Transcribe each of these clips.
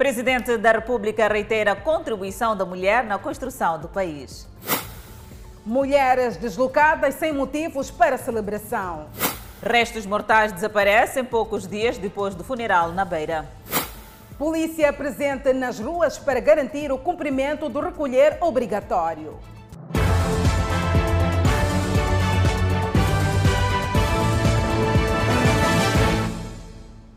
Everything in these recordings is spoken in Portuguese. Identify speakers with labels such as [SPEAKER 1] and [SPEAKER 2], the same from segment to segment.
[SPEAKER 1] Presidente da República reitera a contribuição da mulher na construção do país.
[SPEAKER 2] Mulheres deslocadas sem motivos para celebração.
[SPEAKER 1] Restos mortais desaparecem poucos dias depois do funeral na Beira.
[SPEAKER 2] Polícia presente nas ruas para garantir o cumprimento do recolher obrigatório.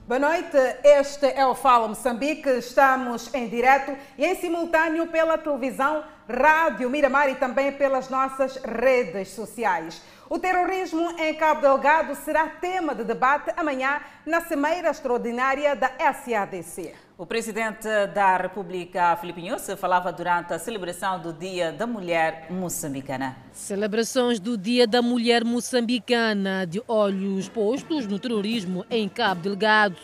[SPEAKER 2] Boa noite, este é o Fala Moçambique. Estamos em direto e em simultâneo pela televisão, rádio Miramar e também pelas nossas redes sociais. O terrorismo em Cabo Delgado será tema de debate amanhã na Cimeira Extraordinária da SADC.
[SPEAKER 1] O presidente da República, Filipe Nunes, falava durante a celebração do Dia da Mulher Moçambicana.
[SPEAKER 3] Celebrações do Dia da Mulher Moçambicana, de olhos postos no terrorismo em Cabo Delgado.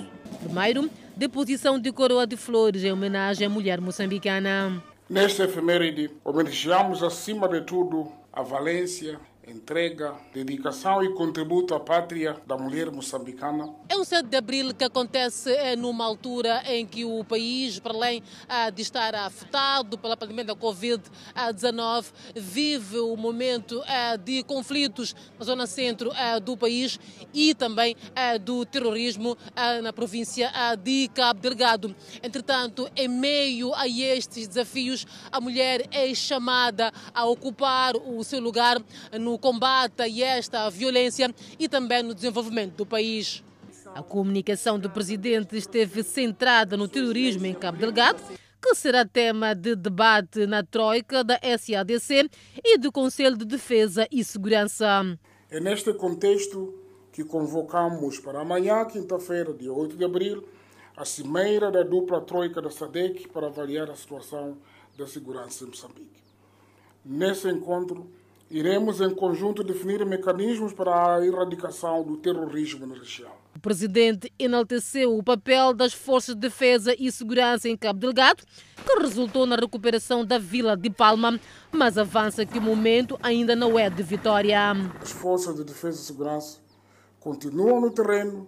[SPEAKER 3] Primeiro, deposição de coroa de flores em homenagem à mulher moçambicana.
[SPEAKER 4] Nesta efeméride, homenageamos acima de tudo a valência, entrega, dedicação e contributo à pátria da mulher moçambicana.
[SPEAKER 3] É um 7 de abril que acontece é, numa altura em que o país, para além ah, de estar afetado pela pandemia da Covid-19, vive o um momento ah, de conflitos na zona centro ah, do país e também do terrorismo na província de Cabo Delgado. Entretanto, em meio a estes desafios, a mulher é chamada a ocupar o seu lugar no combate a esta violência e também no desenvolvimento do país. A comunicação do presidente esteve centrada no terrorismo em Cabo Delgado, que será tema de debate na Troika da SADC e do Conselho de Defesa e Segurança.
[SPEAKER 4] É neste contexto que convocamos para amanhã, quinta-feira, dia 8 de abril, a cimeira da dupla Troika da SADC para avaliar a situação da segurança em Moçambique. Nesse encontro, Iremos, em conjunto, definir mecanismos para a erradicação do terrorismo na região.
[SPEAKER 3] O presidente enalteceu o papel das forças de defesa e segurança em Cabo Delgado, que resultou na recuperação da vila de Palma, mas avança que o momento ainda não é de vitória.
[SPEAKER 4] As forças de defesa e segurança continuam no terreno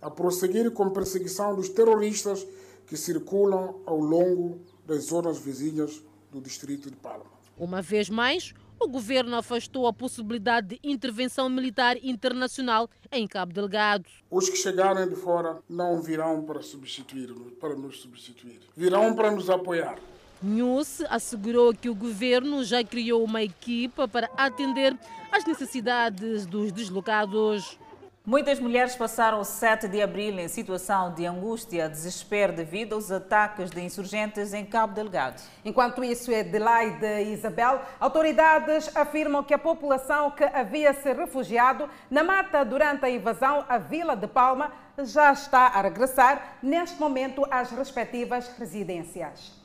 [SPEAKER 4] a prosseguir com a perseguição dos terroristas que circulam ao longo das zonas vizinhas do distrito de Palma.
[SPEAKER 3] Uma vez mais, o governo afastou a possibilidade de intervenção militar internacional em Cabo Delgado.
[SPEAKER 4] Os que chegarem de fora não virão para substituir, para nos substituir, virão para nos apoiar.
[SPEAKER 3] News assegurou que o governo já criou uma equipa para atender às necessidades dos deslocados.
[SPEAKER 1] Muitas mulheres passaram o 7 de abril em situação de angústia, desespero devido aos ataques de insurgentes em Cabo Delgado.
[SPEAKER 2] Enquanto isso, Adelaide e Isabel, autoridades afirmam que a população que havia se refugiado na mata durante a invasão à Vila de Palma já está a regressar, neste momento, às respectivas residências.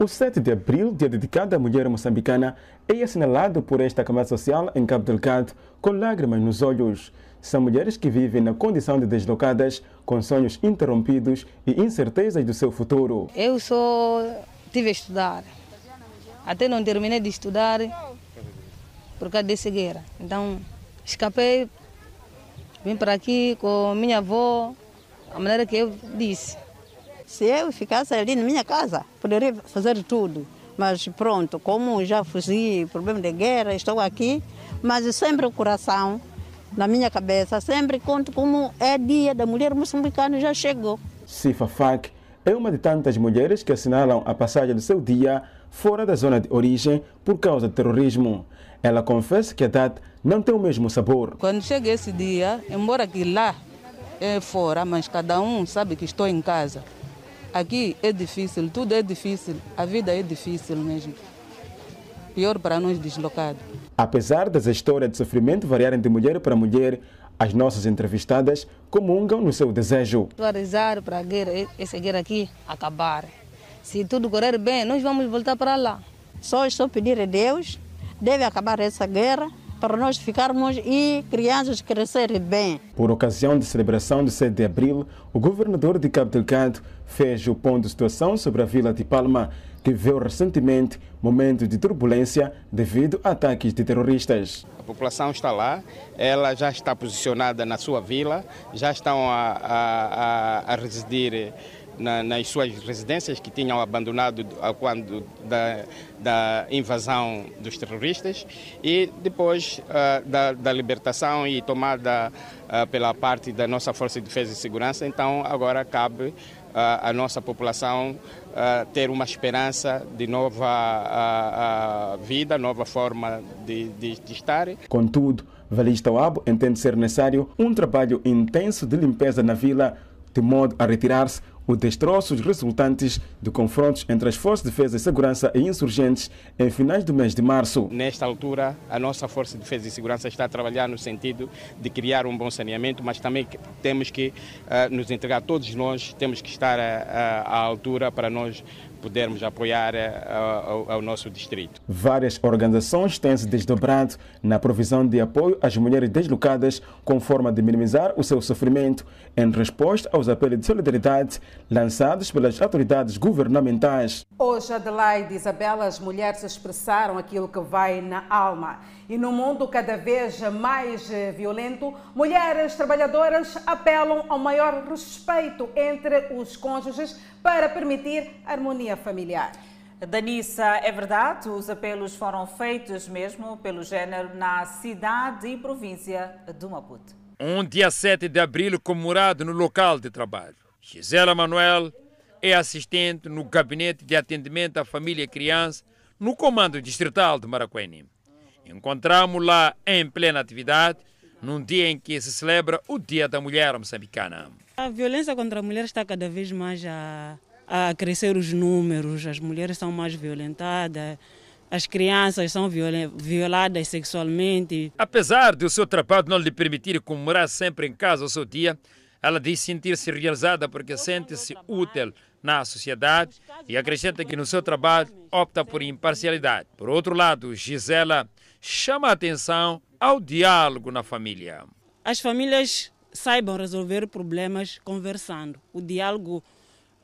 [SPEAKER 5] O 7 de abril, dia dedicado à mulher moçambicana, é assinalado por esta camada social em Cabo Delgado com lágrimas nos olhos. São mulheres que vivem na condição de deslocadas, com sonhos interrompidos e incertezas do seu futuro.
[SPEAKER 6] Eu só tive a estudar. Até não terminei de estudar por causa de cegueira. Então, escapei, vim para aqui com minha avó, a maneira que eu disse.
[SPEAKER 7] Se eu ficasse ali na minha casa, poderia fazer tudo. Mas pronto, como já fugi, problema de guerra, estou aqui, mas sempre o coração na minha cabeça, sempre conto como é dia da mulher moçambicana já chegou.
[SPEAKER 5] Sifa Fak é uma de tantas mulheres que assinalam a passagem do seu dia fora da zona de origem por causa do terrorismo. Ela confessa que a data não tem o mesmo sabor.
[SPEAKER 6] Quando chega esse dia, embora que lá é fora, mas cada um sabe que estou em casa. Aqui é difícil, tudo é difícil, a vida é difícil mesmo. Pior para nós deslocados.
[SPEAKER 5] Apesar das histórias de sofrimento variarem de mulher para mulher, as nossas entrevistadas comungam no seu desejo.
[SPEAKER 6] Estou a rezar para a guerra, essa guerra aqui acabar. Se tudo correr bem, nós vamos voltar para lá.
[SPEAKER 7] Só estou pedindo a Deus, deve acabar essa guerra para nós ficarmos e crianças crescerem bem.
[SPEAKER 5] Por ocasião da celebração de 7 de abril, o governador de Cabo Delgado fez o ponto de situação sobre a vila de Palma, que viveu recentemente momentos de turbulência devido a ataques de terroristas.
[SPEAKER 8] A população está lá, ela já está posicionada na sua vila, já estão a, a, a, residir na, nas suas residências que tinham abandonado quando da, da invasão dos terroristas e depois uh, da, da, libertação e tomada uh, pela parte da nossa Força de Defesa e Segurança. Então agora cabe a nossa população ter uma esperança de nova vida, nova forma de, de, de estar.
[SPEAKER 5] Contudo, Valista Oabo entende ser necessário um trabalho intenso de limpeza na vila, de modo a retirar-se os destroços resultantes de confrontos entre as Forças de Defesa e Segurança e insurgentes em finais do mês de março.
[SPEAKER 8] Nesta altura, a nossa Força de Defesa e Segurança está a trabalhar no sentido de criar um bom saneamento, mas também temos que uh, nos entregar, todos nós temos que estar à altura para nós podermos apoiar eh, ao, ao, nosso distrito.
[SPEAKER 5] Várias organizações têm se desdobrado na provisão de apoio às mulheres deslocadas com forma de minimizar o seu sofrimento em resposta aos apelos de solidariedade lançados pelas autoridades governamentais.
[SPEAKER 2] Hoje, Adelaide e Isabela, as mulheres expressaram aquilo que vai na alma. E no mundo cada vez mais eh, violento, mulheres trabalhadoras apelam ao maior respeito entre os cônjuges para permitir harmonia familiar.
[SPEAKER 1] Danissa, é verdade, os apelos foram feitos mesmo pelo género na cidade e província de Maputo.
[SPEAKER 9] Um dia 7 de abril comemorado no local de trabalho. Gisela Manuel é assistente no gabinete de atendimento à família e criança no comando distrital de Maracuene. Encontramos lá em plena atividade num dia em que se celebra o Dia da Mulher Moçambicana.
[SPEAKER 10] A violência contra a mulher está cada vez mais a, a crescer os números, as mulheres são mais violentadas, as crianças são violadas sexualmente.
[SPEAKER 9] Apesar de o seu trabalho não lhe permitir comemorar sempre em casa o seu dia, ela diz sentir-se realizada porque sente-se útil na sociedade e acrescenta que no seu trabalho opta por imparcialidade. Por outro lado, Gisela chama a atenção ao diálogo na família.
[SPEAKER 10] As famílias saibam resolver problemas conversando. O diálogo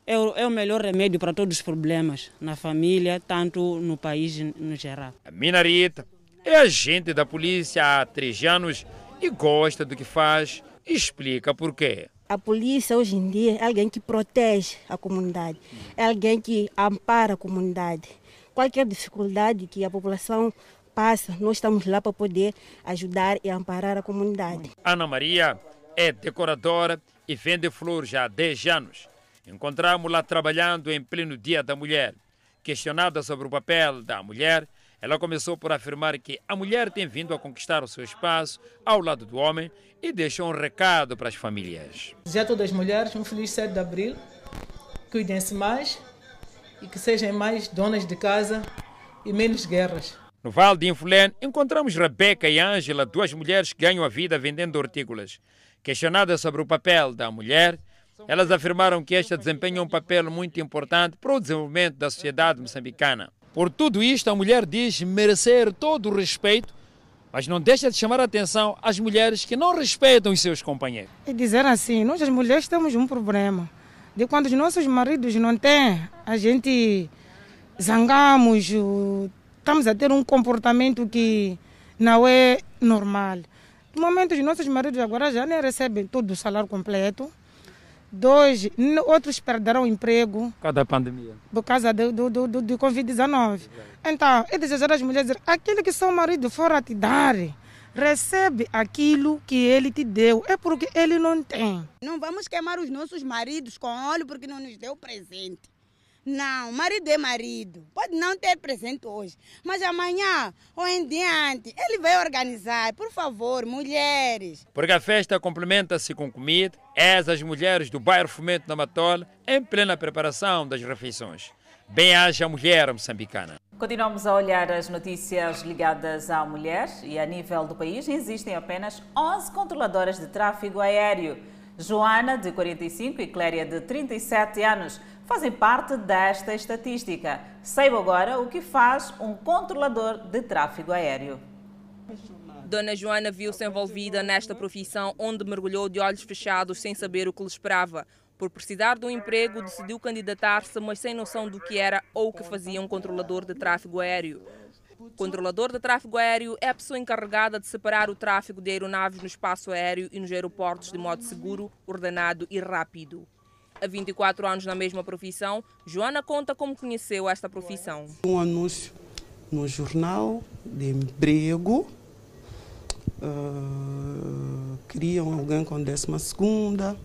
[SPEAKER 10] é o, é o melhor remédio para todos os problemas na família, tanto no país no geral.
[SPEAKER 9] A Minarita é agente da polícia há três anos e gosta do que faz e explica por quê.
[SPEAKER 11] A polícia hoje em dia é alguém que protege a comunidade, é alguém que ampara a comunidade. Qualquer dificuldade que a população passa, nós estamos lá para poder ajudar e amparar a comunidade.
[SPEAKER 9] Ana Maria é decoradora e vende flores há 10 anos. Encontramos-la trabalhando em pleno Dia da Mulher. Questionada sobre o papel da mulher, ela começou por afirmar que a mulher tem vindo a conquistar o seu espaço ao lado do homem e deixou um recado para as famílias.
[SPEAKER 12] Já todas as mulheres, um feliz 7 de abril, cuidem-se mais e que sejam mais donas de casa e menos guerras.
[SPEAKER 9] No Vale de Infulén, encontramos Rebeca e Ângela, duas mulheres que ganham a vida vendendo hortícolas. Questionadas sobre o papel da mulher, elas afirmaram que esta desempenha um papel muito importante para o desenvolvimento da sociedade moçambicana. Por tudo isto, a mulher diz merecer todo o respeito, mas não deixa de chamar a atenção às mulheres que não respeitam os seus companheiros.
[SPEAKER 13] E dizer assim, nós as mulheres temos um problema. De quando os nossos maridos não têm, a gente zangamos, estamos a ter um comportamento que não é normal. No momento, os nossos maridos agora já nem recebem todo o salário completo. Dois, outros perderão o emprego.
[SPEAKER 9] Por causa da pandemia.
[SPEAKER 13] Por causa do, do, do, do Covid-19. Então, é desejar às mulheres dizer, aquilo que seu marido for a te dar, recebe aquilo que ele te deu. É porque ele não tem.
[SPEAKER 14] Não vamos queimar os nossos maridos com óleo porque não nos deu presente. Não, marido é marido. Pode não ter presente hoje, mas amanhã ou em diante ele vai organizar. Por favor, mulheres.
[SPEAKER 9] Porque a festa complementa-se com comida, essas mulheres do bairro Fomento da Matola em plena preparação das refeições. Bem-haja a mulher moçambicana.
[SPEAKER 1] Continuamos a olhar as notícias ligadas à mulher e a nível do país existem apenas 11 controladoras de tráfego aéreo. Joana, de 45, e Cléria, de 37 anos, fazem parte desta estatística. Saiba agora o que faz um controlador de tráfego aéreo.
[SPEAKER 15] Dona Joana viu-se envolvida nesta profissão onde mergulhou de olhos fechados sem saber o que lhe esperava. Por precisar de um emprego, decidiu candidatar-se, mas sem noção do que era ou o que fazia um controlador de tráfego aéreo. O controlador de tráfego aéreo é a pessoa encarregada de separar o tráfego de aeronaves no espaço aéreo e nos aeroportos de modo seguro, ordenado e rápido. Há 24 anos na mesma profissão, Joana conta como conheceu esta profissão.
[SPEAKER 16] Um anúncio no jornal de emprego. Uh, queriam alguém com décima segunda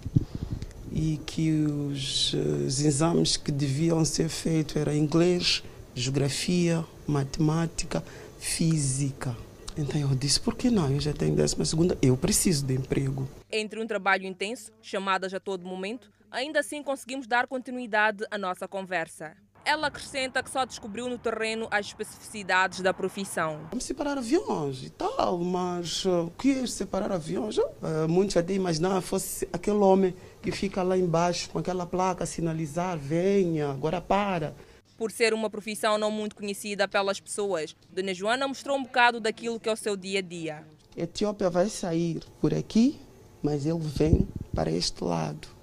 [SPEAKER 16] e que os, os exames que deviam ser feitos eram inglês, geografia, matemática, física. Então eu disse, por que não? Eu já tenho décima segunda, eu preciso de emprego.
[SPEAKER 15] Entre um trabalho intenso, chamadas a todo momento, ainda assim conseguimos dar continuidade à nossa conversa. Ela acrescenta que só descobriu no terreno as especificidades da profissão.
[SPEAKER 16] Vamos separar aviões e tal, mas uh, o que é separar aviões? Uh, muitos até imaginavam fosse aquele homem que fica lá embaixo com aquela placa sinalizar, venha, agora para.
[SPEAKER 15] Por ser uma profissão não muito conhecida pelas pessoas, Dona Joana mostrou um bocado daquilo que é o seu dia a dia.
[SPEAKER 16] A Etiópia vai sair por aqui, mas ele vem para este lado.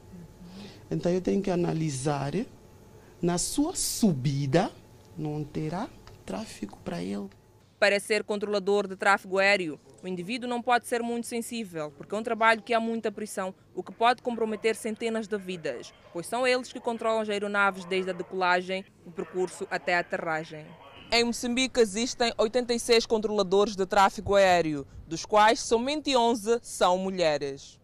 [SPEAKER 16] Então eu tenho que analisar na sua subida, não terá tráfego para ele.
[SPEAKER 15] Para ser controlador de tráfego aéreo, o indivíduo não pode ser muito sensível, porque é um trabalho que há muita pressão, o que pode comprometer centenas de vidas, pois são eles que controlam as aeronaves desde a decolagem, o percurso até a aterragem. Em Moçambique existem 86 controladores de tráfego aéreo, dos quais somente 11 são mulheres.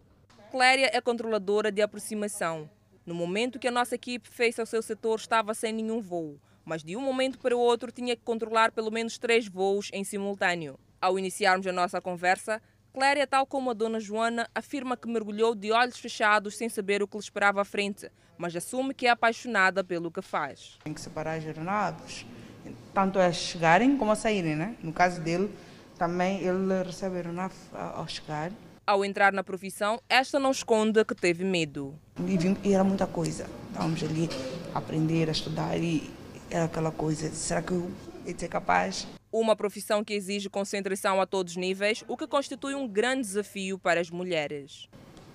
[SPEAKER 15] Cléria é controladora de aproximação. No momento que a nossa equipe fez ao seu setor, estava sem nenhum voo mas de um momento para o outro tinha que controlar pelo menos três voos em simultâneo. Ao iniciarmos a nossa conversa, Cléria, tal como a dona Joana, afirma que mergulhou de olhos fechados sem saber o que lhe esperava à frente, mas assume que é apaixonada pelo que faz.
[SPEAKER 17] Tem que separar as aeronaves, tanto a chegarem como a saírem, né? No caso dele, também ele recebe a aeronave ao chegar.
[SPEAKER 15] Ao entrar na profissão, esta não esconde que teve medo.
[SPEAKER 17] E era muita coisa. Estávamos ali a aprender, a estudar e era aquela coisa, será que eu ia ser capaz?
[SPEAKER 15] Uma profissão que exige concentração a todos os níveis, o que constitui um grande desafio para as mulheres.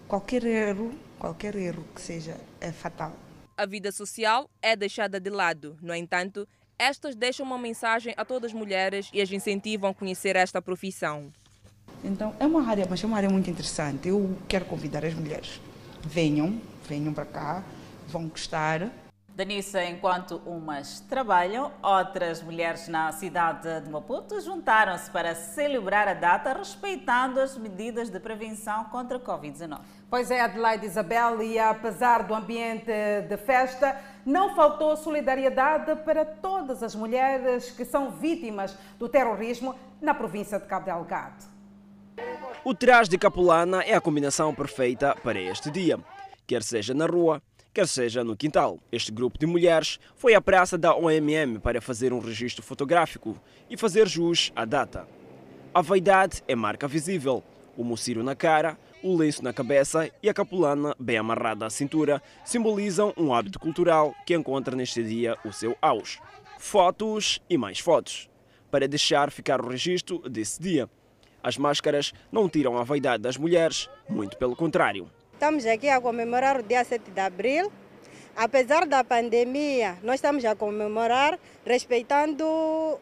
[SPEAKER 17] Qualquer erro, qualquer erro que seja, é fatal.
[SPEAKER 15] A vida social é deixada de lado. No entanto, estas deixam uma mensagem a todas as mulheres e as incentivam a conhecer esta profissão.
[SPEAKER 17] Então, é uma área, mas é uma área muito interessante. Eu quero convidar as mulheres. Venham, venham para cá, vão gostar.
[SPEAKER 1] Danissa, enquanto umas trabalham, outras mulheres na cidade de Maputo juntaram-se para celebrar a data respeitando as medidas de prevenção contra a Covid-19.
[SPEAKER 2] Pois é, Adelaide Isabel, e apesar do ambiente de festa, não faltou solidariedade para todas as mulheres que são vítimas do terrorismo na província de Cabo Delgado.
[SPEAKER 18] O traje de capulana é a combinação perfeita para este dia, quer seja na rua, quer seja no quintal. Este grupo de mulheres foi à praça da OMM para fazer um registro fotográfico e fazer jus à data. A vaidade é marca visível, o mociro na cara, o lenço na cabeça e a capulana bem amarrada à cintura simbolizam um hábito cultural que encontra neste dia o seu auge. Fotos e mais fotos, para deixar ficar o registro desse dia. As máscaras não tiram a vaidade das mulheres, muito pelo contrário.
[SPEAKER 19] Estamos aqui a comemorar o dia 7 de abril. Apesar da pandemia, nós estamos a comemorar respeitando o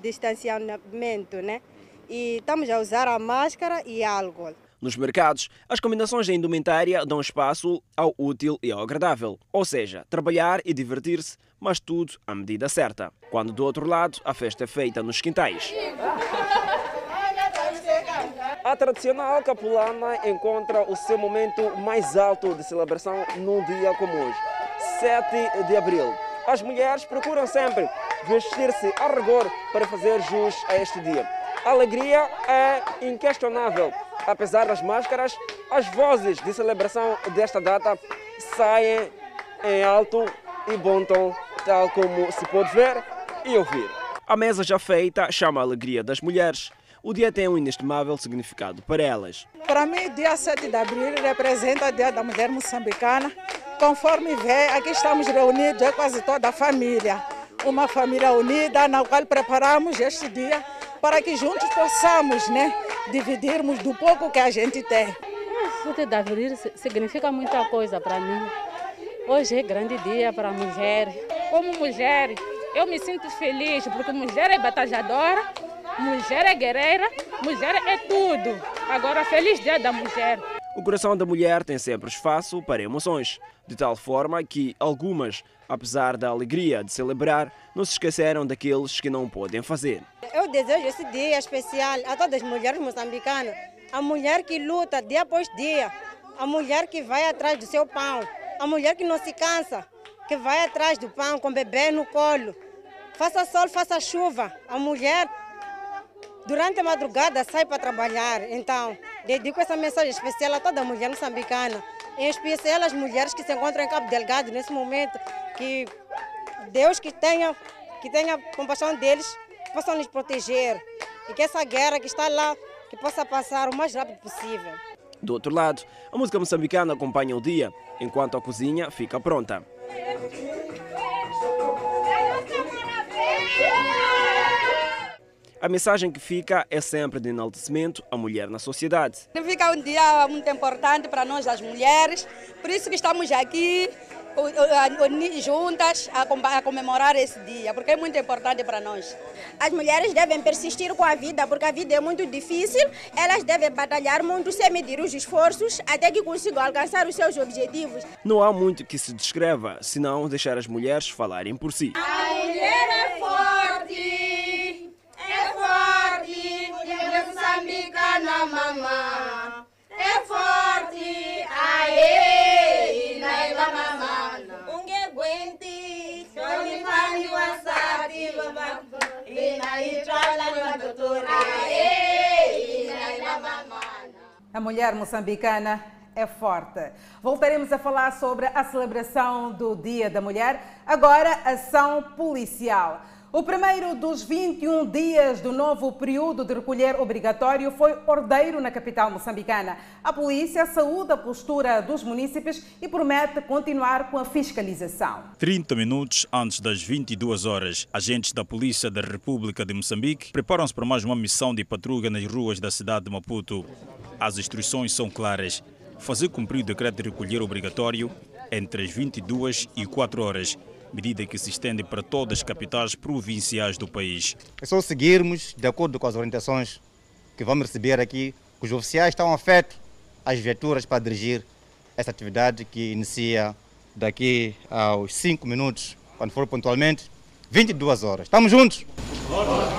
[SPEAKER 19] distanciamento, né? E estamos a usar a máscara e álcool.
[SPEAKER 18] Nos mercados, as combinações de indumentária dão espaço ao útil e ao agradável, ou seja, trabalhar e divertir-se, mas tudo à medida certa. Quando do outro lado, a festa é feita nos quintais. A tradicional capulana encontra o seu momento mais alto de celebração num dia como hoje, 7 de abril. As mulheres procuram sempre vestir-se a rigor para fazer jus a este dia. A alegria é inquestionável. Apesar das máscaras, as vozes de celebração desta data saem em alto e bom tom, tal como se pode ver e ouvir. A mesa já feita chama a alegria das mulheres o dia tem um inestimável significado para elas.
[SPEAKER 20] Para mim, dia 7 de abril representa o Dia da Mulher Moçambicana. Conforme vê, aqui estamos reunidos, é quase toda a família. Uma família unida, na qual preparamos este dia para que juntos possamos né, dividirmos do pouco que a gente tem.
[SPEAKER 21] O 7 de abril significa muita coisa para mim. Hoje é grande dia para a mulher. Como mulher, eu me sinto feliz porque mulher é batalhadora Mulher é guerreira, mulher é tudo. Agora, feliz dia da mulher.
[SPEAKER 18] O coração da mulher tem sempre espaço para emoções, de tal forma que algumas, apesar da alegria de celebrar, não se esqueceram daqueles que não podem fazer.
[SPEAKER 19] Eu desejo esse dia especial a todas as mulheres moçambicanas. A mulher que luta dia após dia, a mulher que vai atrás do seu pão, a mulher que não se cansa, que vai atrás do pão com o bebê no colo. Faça sol, faça chuva. A mulher, durante a madrugada, sai para trabalhar. Então, dedico essa mensagem especial a toda mulher moçambicana, em especial as mulheres que se encontram em Cabo Delgado nesse momento, que Deus que tenha, que tenha compaixão deles, possa nos proteger e que essa guerra que está lá, que possa passar o mais rápido possível.
[SPEAKER 18] Do outro lado, a música moçambicana acompanha o dia, enquanto a cozinha fica pronta. A mensagem que fica é sempre de enaltecimento à mulher na sociedade.
[SPEAKER 22] Fica um dia muito importante para nós, as mulheres, por isso que estamos aqui juntas a comemorar esse dia, porque é muito importante para nós.
[SPEAKER 23] As mulheres devem persistir com a vida, porque a vida é muito difícil, elas devem batalhar muito sem medir os esforços até que consigam alcançar os seus objetivos.
[SPEAKER 18] Não há muito que se descreva, senão deixar as mulheres falarem por si.
[SPEAKER 23] A mulher é forte, é forte, mulher moçambicana, mamã, é forte, aê, naila mamã.
[SPEAKER 2] A mulher moçambicana é forte. Voltaremos a falar sobre a celebração do Dia da Mulher, agora ação policial. O primeiro dos 21 dias do novo período de recolher obrigatório foi ordeiro na capital moçambicana. A polícia saúda a postura dos munícipes e promete continuar com a fiscalização.
[SPEAKER 24] 30 minutos antes das 22 horas, agentes da Polícia da República de Moçambique preparam-se para mais uma missão de patrulha nas ruas da cidade de Maputo. As instruções são claras. Fazer cumprir o decreto de recolher obrigatório entre as 22 e 4 horas medida que se estende para todas as capitais provinciais do país.
[SPEAKER 25] É só seguirmos de acordo com as orientações que vamos receber aqui, que os oficiais estão afetos às viaturas para dirigir essa atividade que inicia daqui aos 5 minutos, quando for pontualmente, 22 horas. Estamos juntos?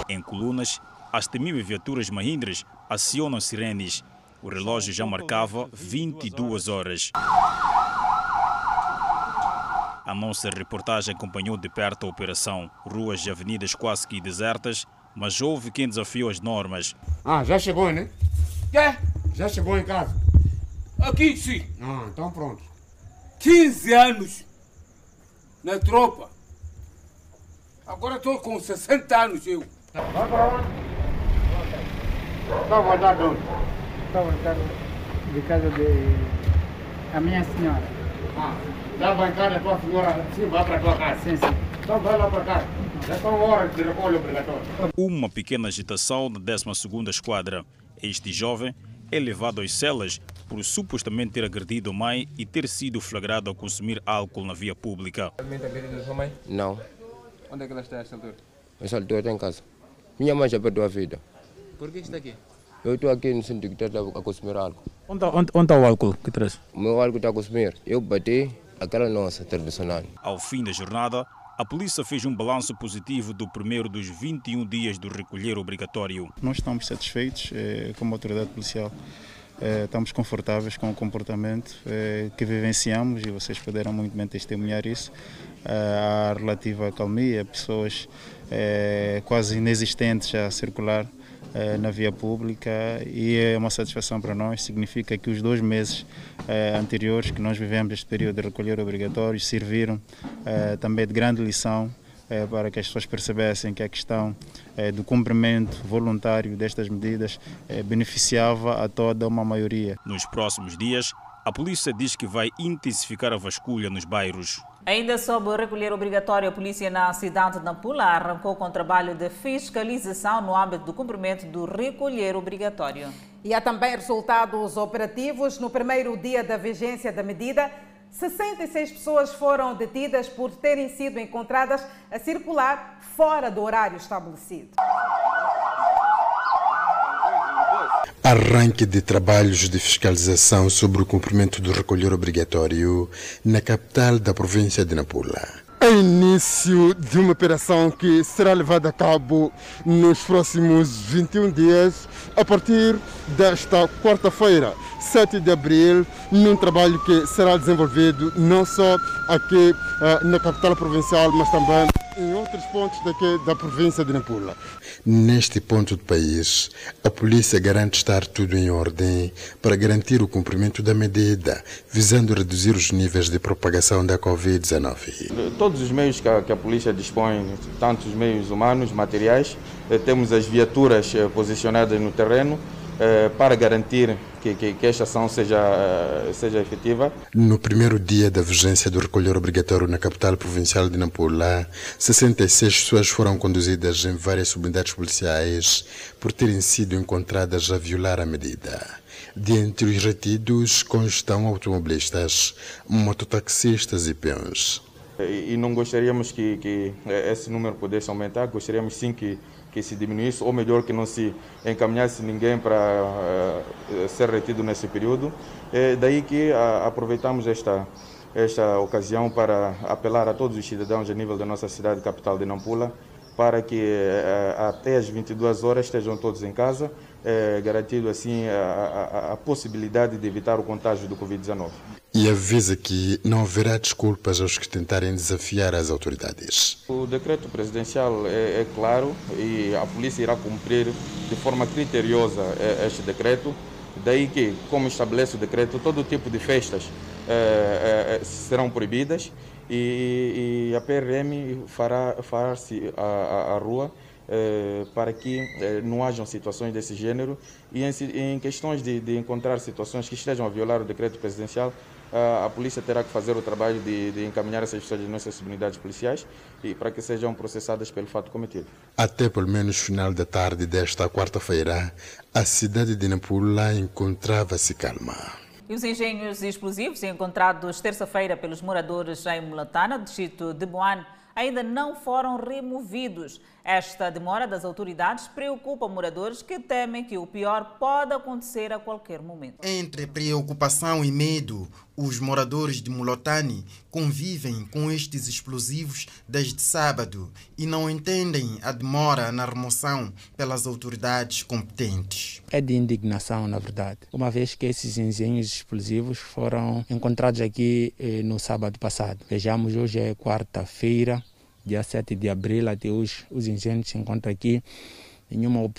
[SPEAKER 24] Em colunas, as temíveis viaturas Mahindras acionam sirenes. O relógio já marcava 22 horas. A nossa reportagem acompanhou de perto a operação. Ruas e avenidas quase que desertas, mas houve quem desafiou as normas.
[SPEAKER 26] Ah, já chegou, né?
[SPEAKER 27] Quê?
[SPEAKER 26] Já chegou em casa?
[SPEAKER 27] Aqui sim.
[SPEAKER 26] Ah, então pronto.
[SPEAKER 27] 15 anos na tropa. Agora estou com 60 anos eu.
[SPEAKER 26] Vai para onde? Está a voltar de onde?
[SPEAKER 28] Estou a voltar de casa de a minha senhora.
[SPEAKER 26] Ah, da tua senhora, sim, vai para a tua casa.
[SPEAKER 28] Sim, sim.
[SPEAKER 26] Então vai lá para cá. Já são horas de recolho obrigatório.
[SPEAKER 24] Uma pequena agitação na 12ª Esquadra. Este jovem é levado às celas por supostamente ter agredido a mãe e ter sido flagrado ao consumir álcool na via pública.
[SPEAKER 28] Também está agredido a sua mãe?
[SPEAKER 29] Não.
[SPEAKER 28] Onde é que ela está a esta altura?
[SPEAKER 29] Essa altura está em casa. Minha mãe já perdeu a vida.
[SPEAKER 28] Por que está aqui?
[SPEAKER 29] Eu estou aqui no centro que está a consumir álcool.
[SPEAKER 28] Onde, onde, onde está o álcool que traz?
[SPEAKER 29] O meu álcool está a consumir. Eu bati aquela nossa tradicional.
[SPEAKER 24] Ao fim da jornada, a polícia fez um balanço positivo do primeiro dos 21 dias do recolher obrigatório.
[SPEAKER 30] Nós estamos satisfeitos eh, como autoridade policial. Eh, estamos confortáveis com o comportamento eh, que vivenciamos e vocês puderam muito bem testemunhar isso. há relativa calmia, pessoas quase inexistentes a circular na via pública e é uma satisfação para nós. Significa que os dois meses anteriores que nós vivemos este período de recolher obrigatório serviram também de grande lição para que as pessoas percebessem que a questão do cumprimento voluntário destas medidas beneficiava a toda uma maioria.
[SPEAKER 24] Nos próximos dias, a polícia diz que vai intensificar a vasculha nos bairros.
[SPEAKER 1] Ainda sob o recolher obrigatório, a polícia na cidade de Nampula arrancou com o trabalho de fiscalização no âmbito do cumprimento do recolher obrigatório.
[SPEAKER 2] E há também resultados operativos. No primeiro dia da vigência da medida, 66 pessoas foram detidas por terem sido encontradas a circular fora do horário estabelecido.
[SPEAKER 31] Arranque de trabalhos de fiscalização sobre o cumprimento do recolher obrigatório na capital da província de Nampula.
[SPEAKER 32] É início de uma operação que será levada a cabo nos próximos 21 dias, a partir desta quarta-feira, 7 de abril, num trabalho que será desenvolvido não só aqui uh, na capital provincial, mas também em outros pontos daqui da província de Nampula.
[SPEAKER 31] Neste ponto do país, a polícia garante estar tudo em ordem para garantir o cumprimento da medida, visando reduzir os níveis de propagação da Covid-19.
[SPEAKER 33] Todos os meios que a, que a, polícia dispõe, tanto os meios humanos, materiais, eh, temos as viaturas eh, posicionadas no terreno, eh, para garantir que, que, que, esta ação seja, eh, seja efetiva.
[SPEAKER 31] No primeiro dia da vigência do recolher obrigatório na capital provincial de Nampula, 66 pessoas foram conduzidas em várias unidades policiais por terem sido encontradas a violar a medida. Dentre os retidos constam automobilistas, mototaxistas e peões.
[SPEAKER 33] E não gostaríamos que, que esse número pudesse aumentar, gostaríamos sim que que se diminuísse, ou melhor, que não se encaminhasse ninguém para uh, ser retido nesse período. É daí que uh, aproveitamos esta, esta ocasião para apelar a todos os cidadãos a nível da nossa cidade capital de Nampula para que uh, até as 22 horas estejam todos em casa, garantindo assim a, a, a possibilidade de evitar o contágio do Covid-19.
[SPEAKER 31] E avisa que não haverá desculpas aos que tentarem desafiar as autoridades.
[SPEAKER 33] O decreto presidencial é, é claro e a polícia irá cumprir de forma criteriosa é, este decreto. Daí que, como estabelece o decreto, todo tipo de festas é, é, serão proibidas e, e, a PRM fará, fará-se à rua eh, para que não hajam situações desse gênero e em, em questões de, de, encontrar situações que estejam a violar o decreto presidencial, a polícia terá que fazer o trabalho de, de encaminhar essas pessoas às nossas unidades policiais e para que sejam processadas pelo fato cometido.
[SPEAKER 31] Até pelo menos final da tarde desta quarta-feira, a cidade de Nampula encontrava-se calma.
[SPEAKER 1] E os engenhos explosivos encontrados terça-feira pelos moradores em Mulatana, distrito de Boane, ainda não foram removidos. Esta demora das autoridades preocupa moradores que temem que o pior pode acontecer a qualquer momento.
[SPEAKER 34] Entre preocupação e medo, os moradores de Mulotani convivem com estes explosivos desde sábado e não entendem a demora na remoção pelas autoridades competentes.
[SPEAKER 35] É de indignação, na verdade, uma vez que esses engenhos explosivos foram encontrados aqui eh, no sábado passado. Vejamos, hoje é quarta-feira dia 7 de abril até hoje, os engenhos se encontram aqui. Nenhuma uh,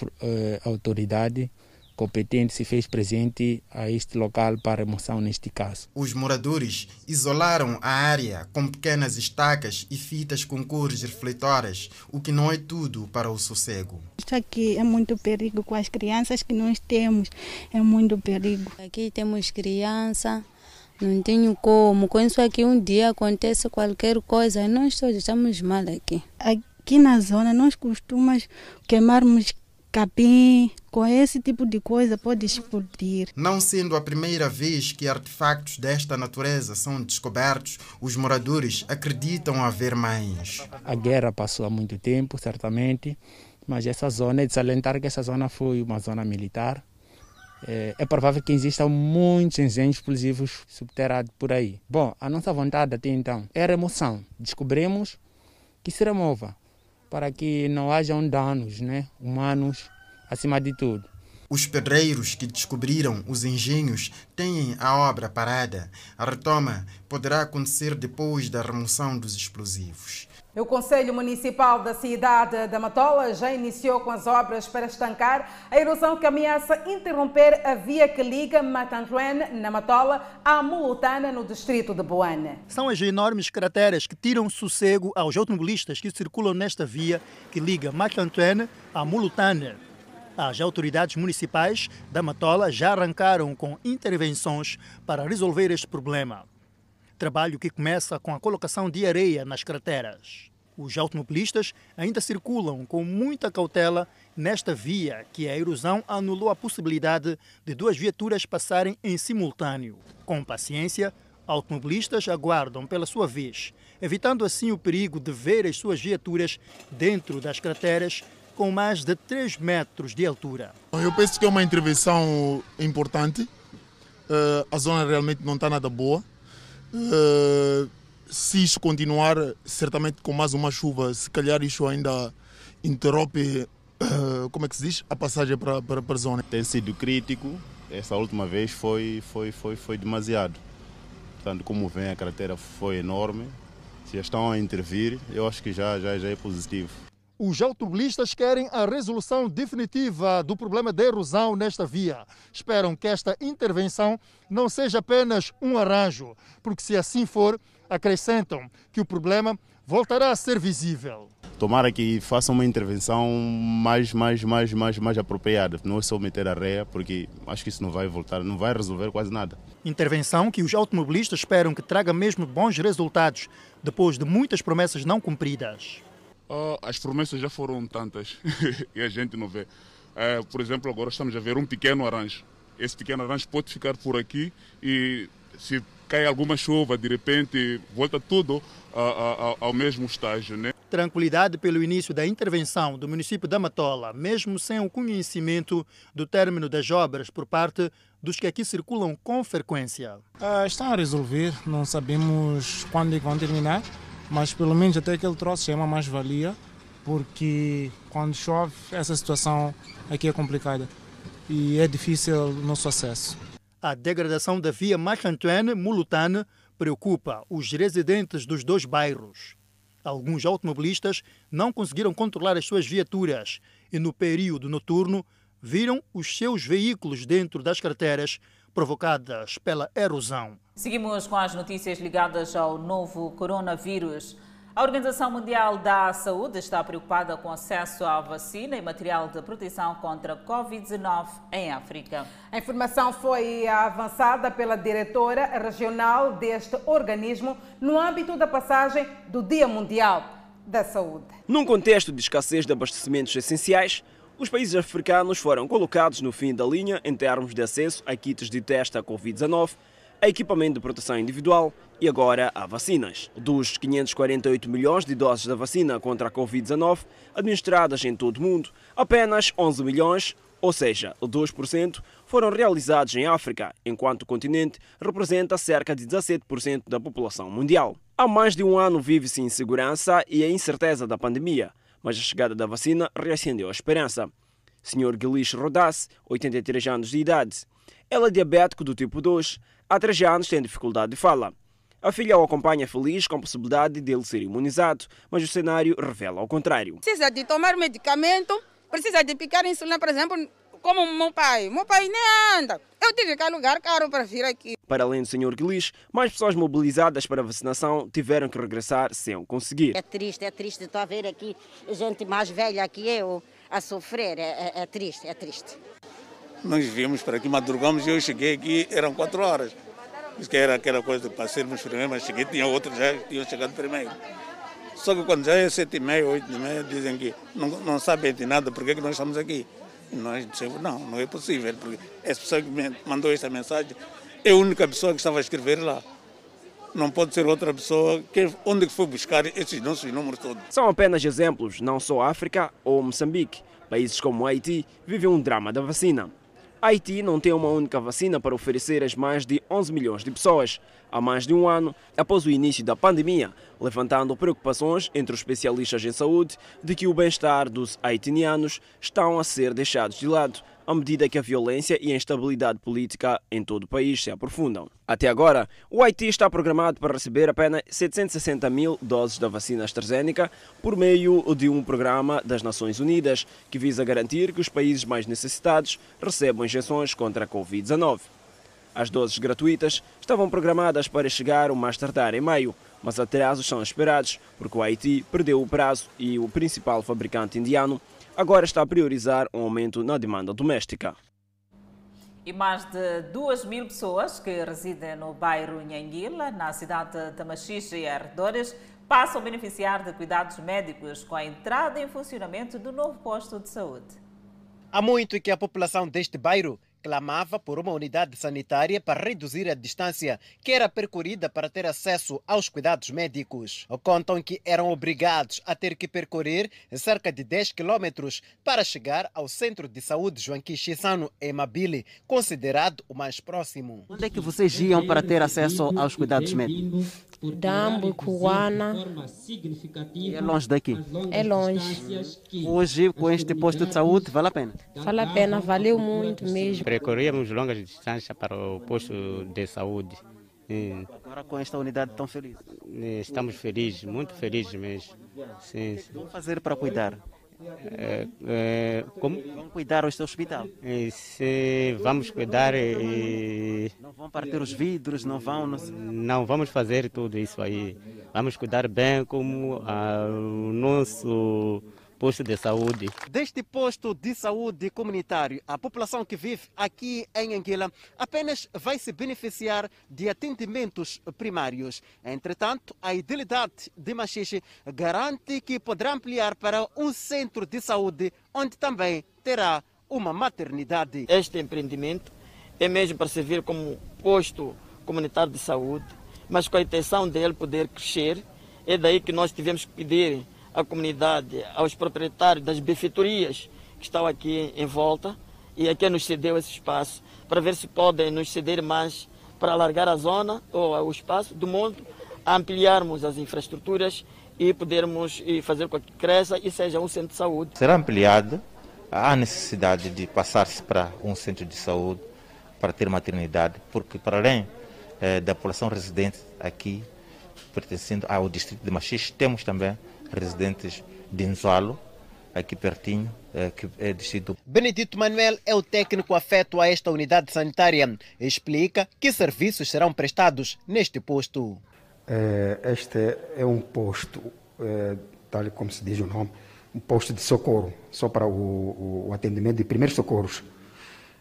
[SPEAKER 35] autoridade competente se fez presente a este local para remoção neste caso.
[SPEAKER 34] Os moradores isolaram a área com pequenas estacas e fitas com cores refletoras, o que não é tudo para o sossego.
[SPEAKER 36] Isso aqui é muito perigo com as crianças que nós temos, é muito perigo.
[SPEAKER 37] Aqui temos criança, não tenho como. Com isso aqui, um dia acontece qualquer coisa, nós todos estamos mal aqui.
[SPEAKER 36] Aqui na zona, nós costumamos queimarmos capim, com esse tipo de coisa pode explodir.
[SPEAKER 34] Não sendo a primeira vez que artefactos desta natureza são descobertos, os moradores acreditam haver mais.
[SPEAKER 35] A guerra passou há muito tempo, certamente, mas essa zona, é de salientar que essa zona foi uma zona militar, é, é, provável que existam muitos engenhos explosivos subterrâneos por aí. Bom, a nossa vontade até então é remoção. Descobrimos que se remova para que não hajam danos né, humanos acima de tudo.
[SPEAKER 34] Os pedreiros que descobriram os engenhos têm a obra parada. A retoma poderá acontecer depois da remoção dos explosivos.
[SPEAKER 2] O Conselho Municipal da cidade da Matola já iniciou com as obras para estancar a erosão que ameaça interromper a via que liga Matantuene, na Matola, à Mulutana, no distrito de Boane.
[SPEAKER 38] São as enormes crateras que tiram sossego aos automobilistas que circulam nesta via que liga Matantuene à Mulutana. As autoridades municipais da Matola já arrancaram com intervenções para resolver este problema. Trabalho que começa com a colocação de areia nas crateras. Os automobilistas ainda circulam com muita cautela nesta via que a erosão anulou a possibilidade de duas viaturas passarem em simultâneo. Com paciência, automobilistas aguardam pela sua vez, evitando assim o perigo de ver as suas viaturas dentro das crateras com mais de 3 metros de altura.
[SPEAKER 39] Eu penso que é uma intervenção importante. Uh, a zona realmente não está nada boa. Uh, se isto continuar, certamente com mais uma chuva, se calhar isto ainda interrompe, uh, como é que se diz, a passagem para, para, para a zona.
[SPEAKER 30] Tem sido crítico, essa última vez foi, foi, foi, foi demasiado. Portanto, como vem, a cratera foi enorme. Se já estão a intervir, eu acho que já, já, já é positivo.
[SPEAKER 38] Os automobilistas querem a resolução definitiva do problema da erosão nesta via. Esperam que esta intervenção não seja apenas um arranjo, porque se assim for, acrescentam que o problema voltará a ser visível.
[SPEAKER 30] Tomara que façam uma intervenção mais, mais, mais, mais, mais apropriada. Não é só meter a réia, porque acho que isso não vai voltar, não vai resolver quase nada.
[SPEAKER 38] Intervenção que os automobilistas esperam que traga mesmo bons resultados, depois de muitas promessas não cumpridas.
[SPEAKER 40] Uh, as promessas já foram tantas e a gente não vê. Uh, por exemplo, agora estamos a ver um pequeno arranjo. Esse pequeno arranjo pode ficar por aqui e se cai alguma chuva, de repente volta tudo ao mesmo estágio. Né?
[SPEAKER 38] Tranquilidade pelo início da intervenção do município da Matola, mesmo sem o conhecimento do término das obras por parte dos que aqui circulam com frequência.
[SPEAKER 41] Uh, estão a resolver, não sabemos quando é vão terminar mas pelo menos até aquele troço é uma mais-valia, porque quando chove essa situação aqui é complicada e é difícil o nosso acesso.
[SPEAKER 38] A degradação da via Marc-Antoine-Mulutane preocupa os residentes dos dois bairros. Alguns automobilistas não conseguiram controlar as suas viaturas e, no período noturno, viram os seus veículos dentro das carteiras provocadas pela erosão.
[SPEAKER 1] Seguimos com as notícias ligadas ao novo coronavírus. A Organização Mundial da Saúde está preocupada com acesso à vacina e material de proteção contra a Covid-19 em África.
[SPEAKER 2] A informação foi avançada pela diretora regional deste organismo no âmbito da passagem do Dia Mundial da Saúde.
[SPEAKER 18] Num contexto de escassez de abastecimentos essenciais, os países africanos foram colocados no fim da linha em termos de acesso a kits de teste à Covid-19, a equipamento de proteção individual e agora a vacinas. Dos 548 milhões de doses da vacina contra a Covid-19 administradas em todo o mundo, apenas 11 milhões, ou seja, 2%, foram realizados em África, enquanto o continente representa cerca de 17% da população mundial. Há mais de um ano vive-se insegurança e a incerteza da pandemia mas a chegada da vacina reacendeu a esperança. Sr. Guilish Rodas, 83 anos de idade. Ela é diabético do tipo 2. Há 3 anos tem dificuldade de fala. A filha o acompanha feliz com a possibilidade de ele ser imunizado, mas o cenário revela ao contrário.
[SPEAKER 42] Precisa de tomar medicamento, precisa de picar insulina, por exemplo, como meu pai. Meu pai nem anda. Eu tive que alugar caro para vir aqui.
[SPEAKER 18] Para além do Sr. Guilis, mais pessoas mobilizadas para a vacinação tiveram que regressar sem conseguir.
[SPEAKER 43] É triste, é triste. Estou a ver aqui gente mais velha que eu a sofrer. É, é, é triste, é triste.
[SPEAKER 44] Nós viemos para aqui, madrugamos e eu cheguei aqui, eram quatro horas. Isso que era aquela coisa para sermos primeiro, mas cheguei, tinha outros já tinham chegado primeiro. Só que quando já é sete e meia, oito e meia, dizem que não, não sabem de nada, porque é que nós estamos aqui. E nós dissemos, não, não é possível, porque essa pessoa que me mandou essa mensagem é a única pessoa que estava a escrever lá. Não pode ser outra pessoa. Que, onde foi buscar esses nossos números todos?
[SPEAKER 18] São apenas exemplos, não só África ou Moçambique. Países como Haiti vivem um drama da vacina. Haiti não tem uma única vacina para oferecer às mais de 11 milhões de pessoas, há mais de um ano após o início da pandemia, levantando preocupações entre os especialistas em saúde de que o bem-estar dos haitianos estão a ser deixados de lado à medida que a violência e a instabilidade política em todo o país se aprofundam. Até agora, o Haiti está programado para receber apenas 760 mil doses da vacina AstraZeneca por meio de um programa das Nações Unidas que visa garantir que os países mais necessitados recebam injeções contra a Covid-19. As doses gratuitas estavam programadas para chegar o mais tardar em maio, mas atrasos são esperados porque o Haiti perdeu o prazo e o principal fabricante indiano agora está a priorizar um aumento na demanda doméstica.
[SPEAKER 1] E mais de 2 mil pessoas que residem no bairro Nhanguila, na cidade de Machixe e arredores, passam a beneficiar de cuidados médicos com a entrada em funcionamento do novo posto de saúde.
[SPEAKER 45] Há muito que a população deste bairro
[SPEAKER 46] clamava por uma unidade sanitária para reduzir a distância que era percorrida para ter acesso aos cuidados médicos. Contam que eram obrigados a ter que percorrer cerca de 10 quilômetros para chegar ao centro de saúde Joaquim Chissano, em Mabile, considerado o mais próximo.
[SPEAKER 25] Onde é que vocês iam para ter acesso aos cuidados médicos?
[SPEAKER 47] Dambo, Cuana.
[SPEAKER 25] E é longe daqui?
[SPEAKER 47] É longe.
[SPEAKER 25] Hoje, com este posto de saúde, vale a pena?
[SPEAKER 47] Vale a pena, valeu muito mesmo.
[SPEAKER 48] Percorríamos longas distâncias para o posto de saúde. E
[SPEAKER 25] Agora com esta unidade tão feliz?
[SPEAKER 48] estamos felizes, muito felizes mesmo. Sim, sim.
[SPEAKER 25] Vamos fazer para cuidar?
[SPEAKER 48] É, é, como?
[SPEAKER 25] Vamos cuidar este hospital?
[SPEAKER 48] E se vamos cuidar e...
[SPEAKER 25] Não vão partir os vidros, não vão... Não,
[SPEAKER 48] não vamos fazer tudo isso aí. Vamos cuidar bem como ah, o nosso posto de saúde.
[SPEAKER 46] Deste posto de saúde comunitário, a população que vive aqui em Anguila apenas vai se beneficiar de atendimentos primários. Entretanto, a idilidade de Machixe garante que poderá ampliar para um centro de saúde, onde também terá uma maternidade.
[SPEAKER 49] Este empreendimento é mesmo para servir como posto comunitário de saúde, mas com a intenção dele poder crescer, é daí que nós tivemos que pedir à comunidade, aos proprietários das benfeitorias que estão aqui em volta. E a quem nos cedeu esse espaço, para ver se podem nos ceder mais para alargar a zona ou o espaço do mundo, ampliarmos as infraestruturas e podermos fazer com que cresça e seja um centro de saúde.
[SPEAKER 50] Será ampliado, há necessidade de passar-se para um centro de saúde para ter maternidade, porque para além eh, da população residente aqui, pertencendo ao distrito de Machixe, temos também residentes de Nzalo, aqui pertinho, eh, que é distrito.
[SPEAKER 46] Benedito Manuel é o técnico afeto a esta unidade sanitária. Explica que serviços serão prestados neste posto.
[SPEAKER 30] Eh, Este é um posto, eh, tal como se diz o nome, um posto de socorro, só para o, o- o atendimento de primeiros socorros.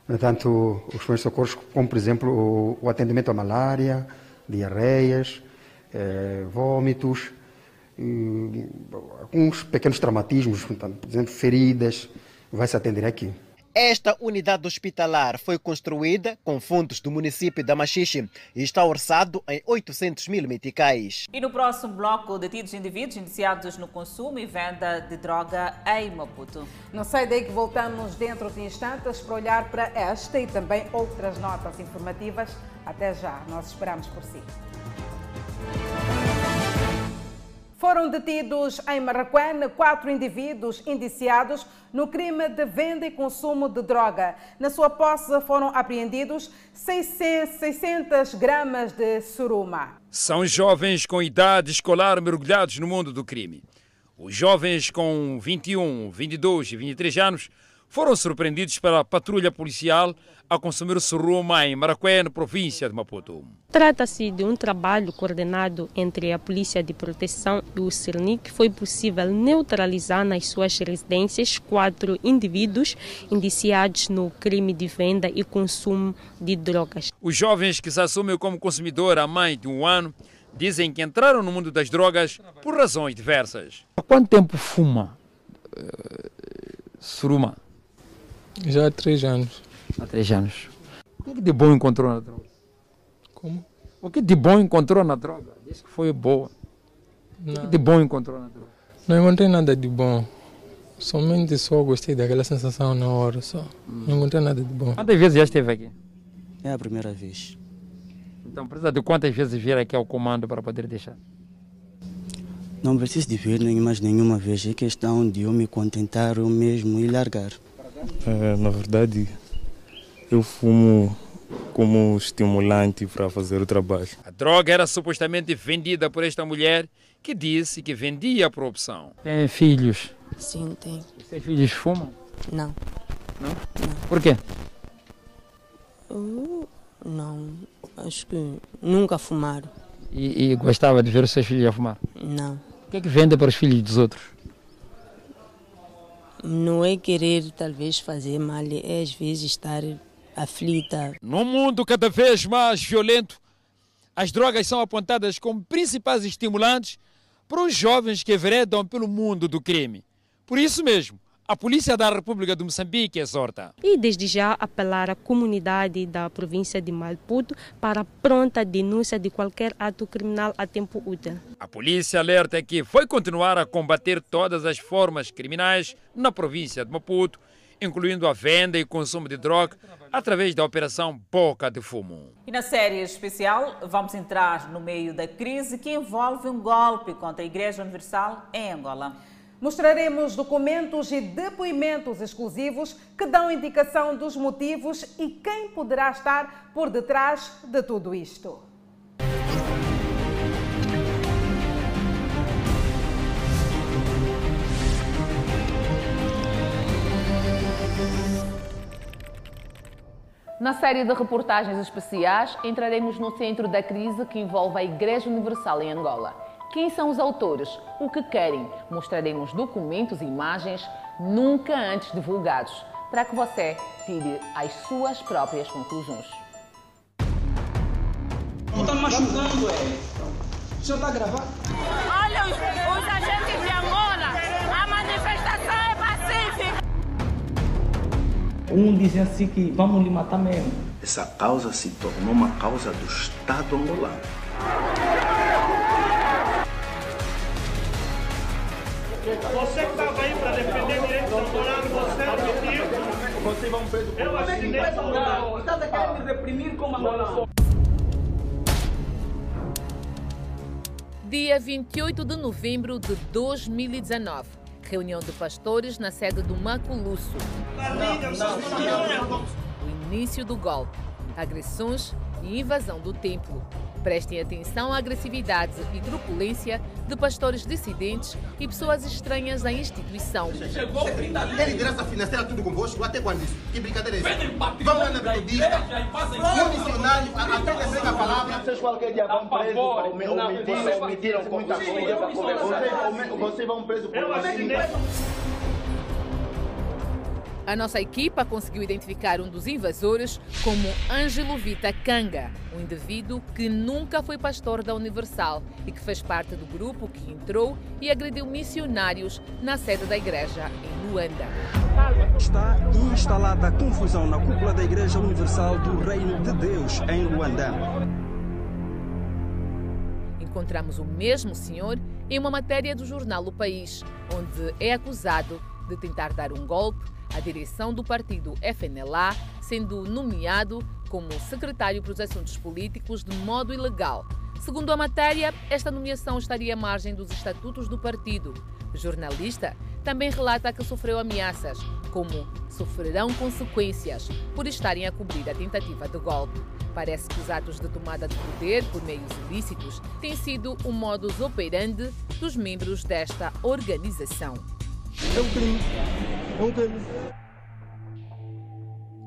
[SPEAKER 30] No entanto, os primeiros socorros, como por exemplo o, o atendimento à malária, diarreias, eh, vômitos, alguns pequenos traumatismos, portanto, por exemplo, feridas, vai se atender aqui.
[SPEAKER 46] Esta unidade hospitalar foi construída com fundos do município da Machixe e está orçado em 800 mil meticais.
[SPEAKER 1] E no próximo bloco, detidos indivíduos iniciados no consumo e venda de droga em Maputo.
[SPEAKER 2] Não sai daí que voltamos dentro de instantes para olhar para esta e também outras notas informativas. Até já, nós esperamos por si. Foram detidos em Marraquém quatro indivíduos indiciados no crime de venda e consumo de droga. Na sua posse foram apreendidos 600, 600 gramas de suruma.
[SPEAKER 9] São jovens com idade escolar mergulhados no mundo do crime. Os jovens com 21, 22 e 23 anos foram surpreendidos pela patrulha policial a consumir suruma em Maracué, província de Maputo.
[SPEAKER 51] Trata-se de um trabalho coordenado entre a Polícia de Proteção e o CERNIC que foi possível neutralizar nas suas residências quatro indivíduos indiciados no crime de venda e consumo de drogas.
[SPEAKER 9] Os jovens que se assumem como consumidor há mais de um ano dizem que entraram no mundo das drogas por razões diversas.
[SPEAKER 10] Há quanto tempo fuma eh, suruma?
[SPEAKER 52] Já há três anos.
[SPEAKER 10] Há três anos. O que de bom encontrou na droga?
[SPEAKER 52] Como?
[SPEAKER 10] O que de bom encontrou na droga? Diz que foi boa. O que
[SPEAKER 52] Não.
[SPEAKER 10] de bom encontrou na droga?
[SPEAKER 52] Não encontrei nada de bom. Somente só gostei daquela sensação na hora só. Não encontrei nada de bom.
[SPEAKER 10] Quantas vezes já esteve aqui?
[SPEAKER 53] É a primeira vez.
[SPEAKER 10] Então precisa de quantas vezes vir aqui ao comando para poder deixar?
[SPEAKER 53] Não preciso de vir nem mais nenhuma vez. É questão de eu me contentar eu mesmo e largar.
[SPEAKER 54] É, na verdade, eu fumo como estimulante para fazer o trabalho.
[SPEAKER 9] A droga era supostamente vendida por esta mulher que disse que vendia por opção.
[SPEAKER 10] Tem filhos?
[SPEAKER 51] Sim, tem.
[SPEAKER 10] Seus filhos fumam?
[SPEAKER 51] Não.
[SPEAKER 10] Não? Por quê?
[SPEAKER 51] Eu, não, acho que nunca fumaram.
[SPEAKER 10] E, e gostava de ver os seus filhos a fumar?
[SPEAKER 51] Não.
[SPEAKER 10] O que é que vende para os filhos dos outros?
[SPEAKER 51] Não é querer talvez fazer mal, é às vezes estar aflita.
[SPEAKER 9] Num mundo cada vez mais violento, as drogas são apontadas como principais estimulantes para os jovens que enveredam pelo mundo do crime. Por isso mesmo,
[SPEAKER 55] a Polícia da República de Moçambique exorta.
[SPEAKER 51] E desde já apelar à comunidade da província de Maputo para pronta denúncia de qualquer ato criminal a tempo útil.
[SPEAKER 55] A polícia alerta que vai continuar a combater todas as formas criminais na província de Maputo, incluindo a venda e consumo de droga através da Operação Boca de Fumo.
[SPEAKER 1] E na série especial, vamos entrar no meio da crise que envolve um golpe contra a Igreja Universal em Angola.
[SPEAKER 2] Mostraremos documentos e depoimentos exclusivos que dão indicação dos motivos e quem poderá estar por detrás de tudo isto.
[SPEAKER 47] Na série de reportagens especiais, entraremos no centro da crise que envolve a Igreja Universal em Angola. Quem são os autores? O que querem? Mostraremos documentos e imagens nunca antes divulgados, para que você tire as suas próprias conclusões.
[SPEAKER 56] Está machucando, é? O senhor está gravando?
[SPEAKER 57] Olha, os, os agentes de Angola, a manifestação é pacífica.
[SPEAKER 56] Um dizia assim que vamos lhe matar mesmo.
[SPEAKER 58] Essa causa se tornou uma causa do Estado angolano.
[SPEAKER 59] Você que estava aí para defender direitos angolanos, você é o motivo.
[SPEAKER 56] Vocês vão preso por
[SPEAKER 59] Eu assinei essa
[SPEAKER 56] Não, Estás a querer me reprimir como angolano.
[SPEAKER 47] Dia 28 de novembro de 2019. Reunião de pastores na sede do Maculusso. O início do golpe, agressões e invasão do templo. Prestem atenção à agressividade e truculência de pastores dissidentes e pessoas estranhas à instituição.
[SPEAKER 60] É liderança financeira tudo convosco? Até quando isso? Que brincadeira é isso? Vamos lá na metodista. Um missionário até defende a palavra.
[SPEAKER 56] Vocês qualquer dia vão preso por omitiram, muita coisa. Vocês vão preso por
[SPEAKER 47] A nossa equipa conseguiu identificar um dos invasores como Ângelo Vita Kanga, um indivíduo que nunca foi pastor da Universal e que fez parte do grupo que entrou e agrediu missionários na sede da igreja em Luanda.
[SPEAKER 61] Está instalada confusão na cúpula da Igreja Universal do Reino de Deus em Luanda.
[SPEAKER 47] Encontramos o mesmo senhor em uma matéria do jornal O País, onde é acusado de tentar dar um golpe à direção do partido FNLA, sendo nomeado como secretário para os assuntos políticos de modo ilegal. Segundo a matéria, esta nomeação estaria à margem dos estatutos do partido. O jornalista também relata que sofreu ameaças, como sofrerão consequências por estarem a cobrir a tentativa de golpe. Parece que os atos de tomada de poder por meios ilícitos têm sido o modus operandi dos membros desta organização.
[SPEAKER 56] É um crime. É um crime.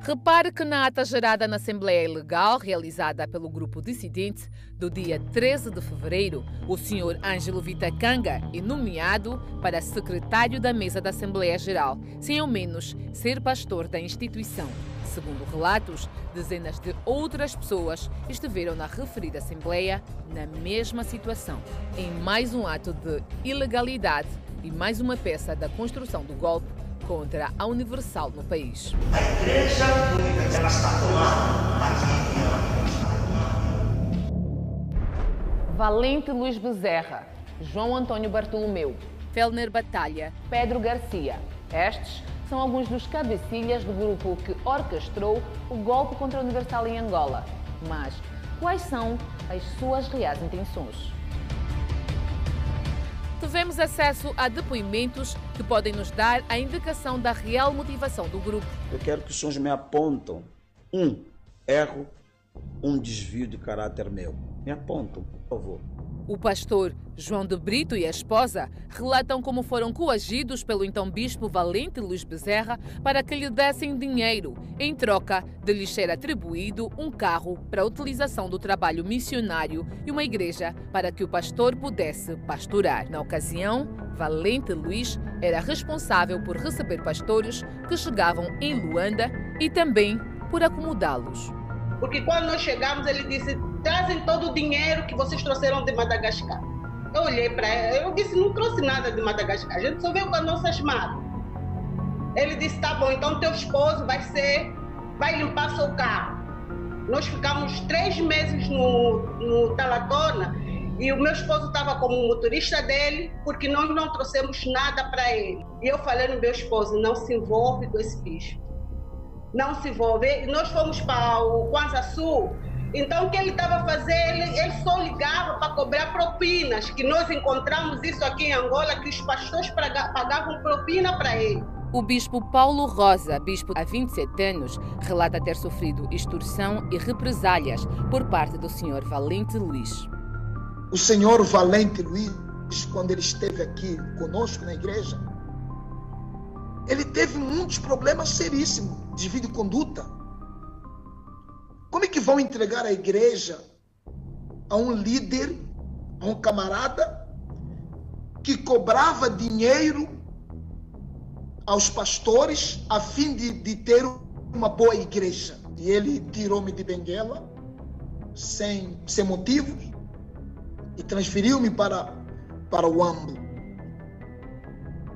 [SPEAKER 47] Repare que na ata gerada na Assembleia Ilegal, realizada pelo grupo dissidente, do dia 13 de fevereiro, o senhor Ângelo Vitacanga é nomeado para secretário da mesa da Assembleia Geral, sem ao menos ser pastor da instituição. Segundo relatos, dezenas de outras pessoas estiveram na referida Assembleia na mesma situação, em mais um ato de ilegalidade e mais uma peça da construção do golpe contra a Universal no país.
[SPEAKER 60] A igreja única ela está
[SPEAKER 47] Valente Luiz Bezerra, João Antônio Bartolomeu, Felner Batalha, Pedro Garcia. Estes são alguns dos cabecilhas do grupo que orquestrou o golpe contra a Universal em Angola. Mas quais são as suas reais intenções? Tivemos acesso a depoimentos que podem nos dar a indicação da real motivação do grupo.
[SPEAKER 56] Eu quero que os senhores me apontam um erro, um desvio de caráter meu. Me apontam, por favor.
[SPEAKER 47] O pastor João de Brito e a esposa relatam como foram coagidos pelo então bispo Valente Luiz Bezerra para que lhe dessem dinheiro em troca de lhes ser atribuído um carro para utilização do trabalho missionário e uma igreja para que o pastor pudesse pastorar. Na ocasião, Valente Luiz era responsável por receber pastores que chegavam em Luanda e também por acomodá-los.
[SPEAKER 62] Porque quando nós chegamos, ele disse: trazem todo o dinheiro que vocês trouxeram de Madagascar. Eu olhei para ele, eu disse: não trouxe nada de Madagascar, a gente só veio com as nossas malas. Ele disse: tá bom, então teu esposo vai ser, vai limpar seu carro. Nós ficamos três meses no, no Talatona e o meu esposo estava como motorista dele, porque nós não trouxemos nada para ele. E eu falei no meu esposo: não se envolve com esse bicho. Não se envolve. E nós fomos para o Kwanza Sul. Então, o que ele estava a fazer? Ele, ele só ligava para cobrar propinas, que nós encontramos isso aqui em Angola, que os pastores pagavam propina para ele.
[SPEAKER 47] O bispo Paulo Rosa, bispo há 27 anos, relata ter sofrido extorsão e represálias por parte do senhor Valente Luiz.
[SPEAKER 63] O senhor Valente Luiz, quando ele esteve aqui conosco na igreja, ele teve muitos problemas seríssimos de vida e conduta. Como é que vão entregar a igreja a um líder, a um camarada que cobrava dinheiro aos pastores a fim de, de ter uma boa igreja. E ele tirou-me de Benguela sem, sem motivos e transferiu-me para, para o Ambo.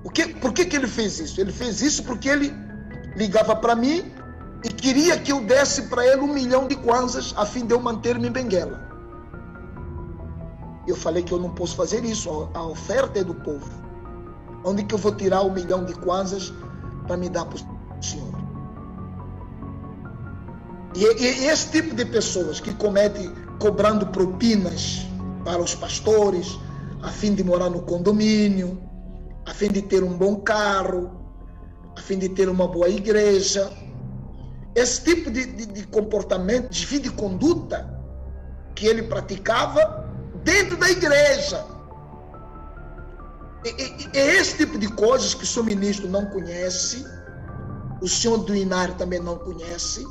[SPEAKER 63] O que, por que, que ele fez isso? Ele fez isso porque ele ligava para mim e queria que eu desse para ele um milhão de kwanzas a fim de eu manter-me em Benguela. Eu falei que eu não posso fazer isso, a oferta é do povo. Onde que eu vou tirar um milhão de kwanzas para me dar para o Senhor? E, e, esse tipo de pessoas que comete cobrando propinas para os pastores, a fim de morar no condomínio, a fim de ter um bom carro, a fim de ter uma boa igreja. Esse tipo de, de, de comportamento, de vida e conduta que ele praticava dentro da igreja. É esse tipo de coisas que o seu ministro não conhece, o senhor do Inário também não conhece,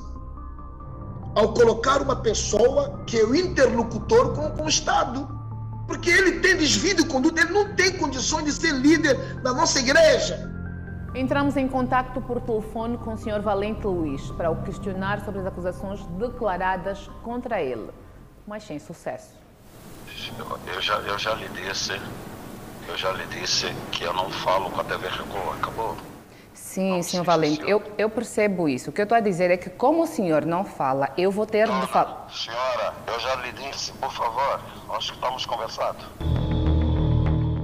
[SPEAKER 63] ao colocar uma pessoa que é o interlocutor com, com o Estado. Porque ele tem desvio de conduta, ele não tem condições de ser líder da nossa igreja.
[SPEAKER 47] Entramos em contato por telefone com o senhor Valente Luiz para o questionar sobre as acusações declaradas contra ele, mas sem sucesso.
[SPEAKER 64] Eu já, eu já lhe disse eu já lhe disse que eu não falo com a TV Record, acabou.
[SPEAKER 47] Sim, senhor Valente, eu, eu percebo isso. O que eu estou a dizer é que, como o senhor não fala, eu vou ter de falar.
[SPEAKER 64] Senhora, eu já lhe disse, por favor, acho que estamos conversando.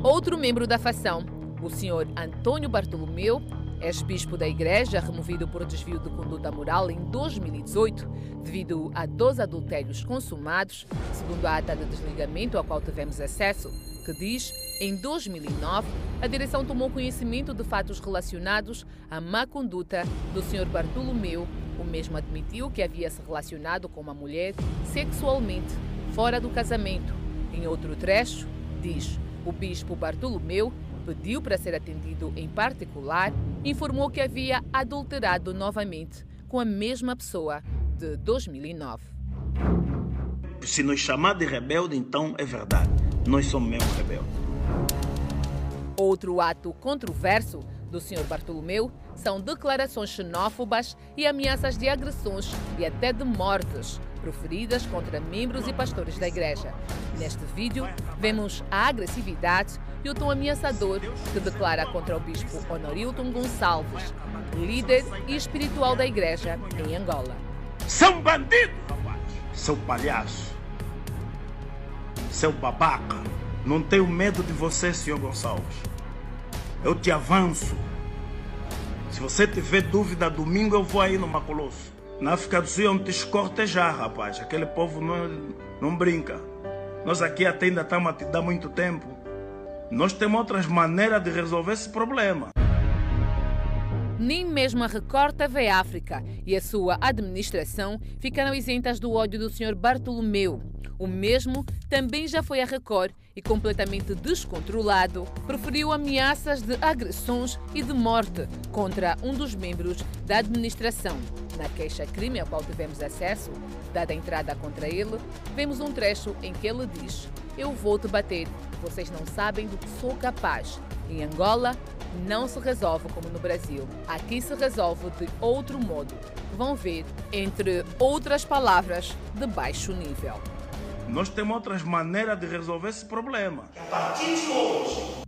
[SPEAKER 47] Outro membro da facção, o senhor Antônio Bartolomeu, ex-bispo da igreja, removido por desvio de conduta moral em 2018, devido a dois adultérios consumados, segundo a ata de desligamento ao qual tivemos acesso, que diz em 2009, a direção tomou conhecimento de fatos relacionados à má conduta do Sr. Bartolomeu. O mesmo admitiu que havia se relacionado com uma mulher sexualmente fora do casamento. Em outro trecho, diz: o bispo Bartolomeu pediu para ser atendido em particular, informou que havia adulterado novamente com a mesma pessoa de 2009.
[SPEAKER 63] Se nos chamar de rebelde, então é verdade. Nós somos mesmo rebeldes.
[SPEAKER 47] Outro ato controverso do Sr. Bartolomeu são declarações xenófobas e ameaças de agressões e até de mortes proferidas contra membros e pastores da igreja. Neste vídeo, vemos a agressividade e o tom ameaçador que declara contra o bispo Honorilton Gonçalves, líder e espiritual da igreja em Angola.
[SPEAKER 63] São bandidos, rapaz! Seu palhaço! Seu babaca! Não tenho medo de você, senhor Gonçalves eu te avanço. Se você tiver dúvida, domingo eu vou aí no Macolosso. Na África do Sul é um te escortejar, rapaz. Aquele povo não, não brinca. Nós aqui até ainda estamos a te dar muito tempo. Nós temos outras maneiras de resolver esse problema.
[SPEAKER 47] Nem mesmo a Record TV África e a sua administração ficaram isentas do ódio do Sr. Bartolomeu. O mesmo também já foi a Record e, completamente descontrolado, preferiu ameaças de agressões e de morte contra um dos membros da administração. Na queixa-crime ao qual tivemos acesso, dada a entrada contra ele, vemos um trecho em que ele diz: Eu vou te bater, vocês não sabem do que sou capaz. Em Angola, não se resolve como no Brasil. Aqui se resolve de outro modo. Vão ver, entre outras palavras, de baixo nível.
[SPEAKER 63] Nós temos outras maneiras de resolver esse problema. A partir de hoje,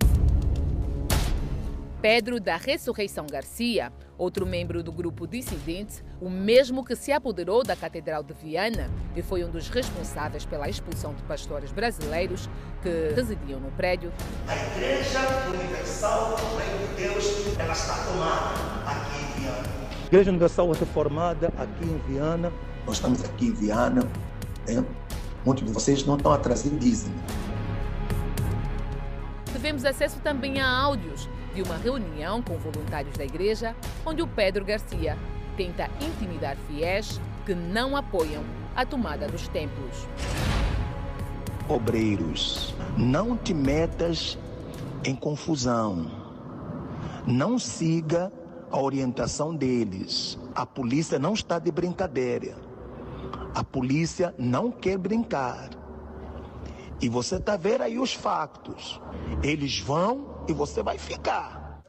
[SPEAKER 47] Pedro da Ressurreição Garcia, outro membro do grupo dissidente, o mesmo que se apoderou da Catedral de Viana e foi um dos responsáveis pela expulsão de pastores brasileiros que residiam no prédio.
[SPEAKER 65] A Igreja Universal do Reino de Deus ela está tomada aqui em Viana.
[SPEAKER 66] A Igreja Universal Reformada aqui em Viana.
[SPEAKER 65] Nós estamos aqui em Viana. Né? Muitos de vocês não estão a trazer dízimo.
[SPEAKER 47] Tivemos acesso também a áudios de uma reunião com voluntários da igreja, onde o Pedro Garcia tenta intimidar fiéis que não apoiam a tomada dos templos.
[SPEAKER 65] Obreiros, não te metas em confusão. Não siga a orientação deles. A polícia não está de brincadeira. A polícia não quer brincar. E você está vendo aí os factos. Eles vão e você vai ficar.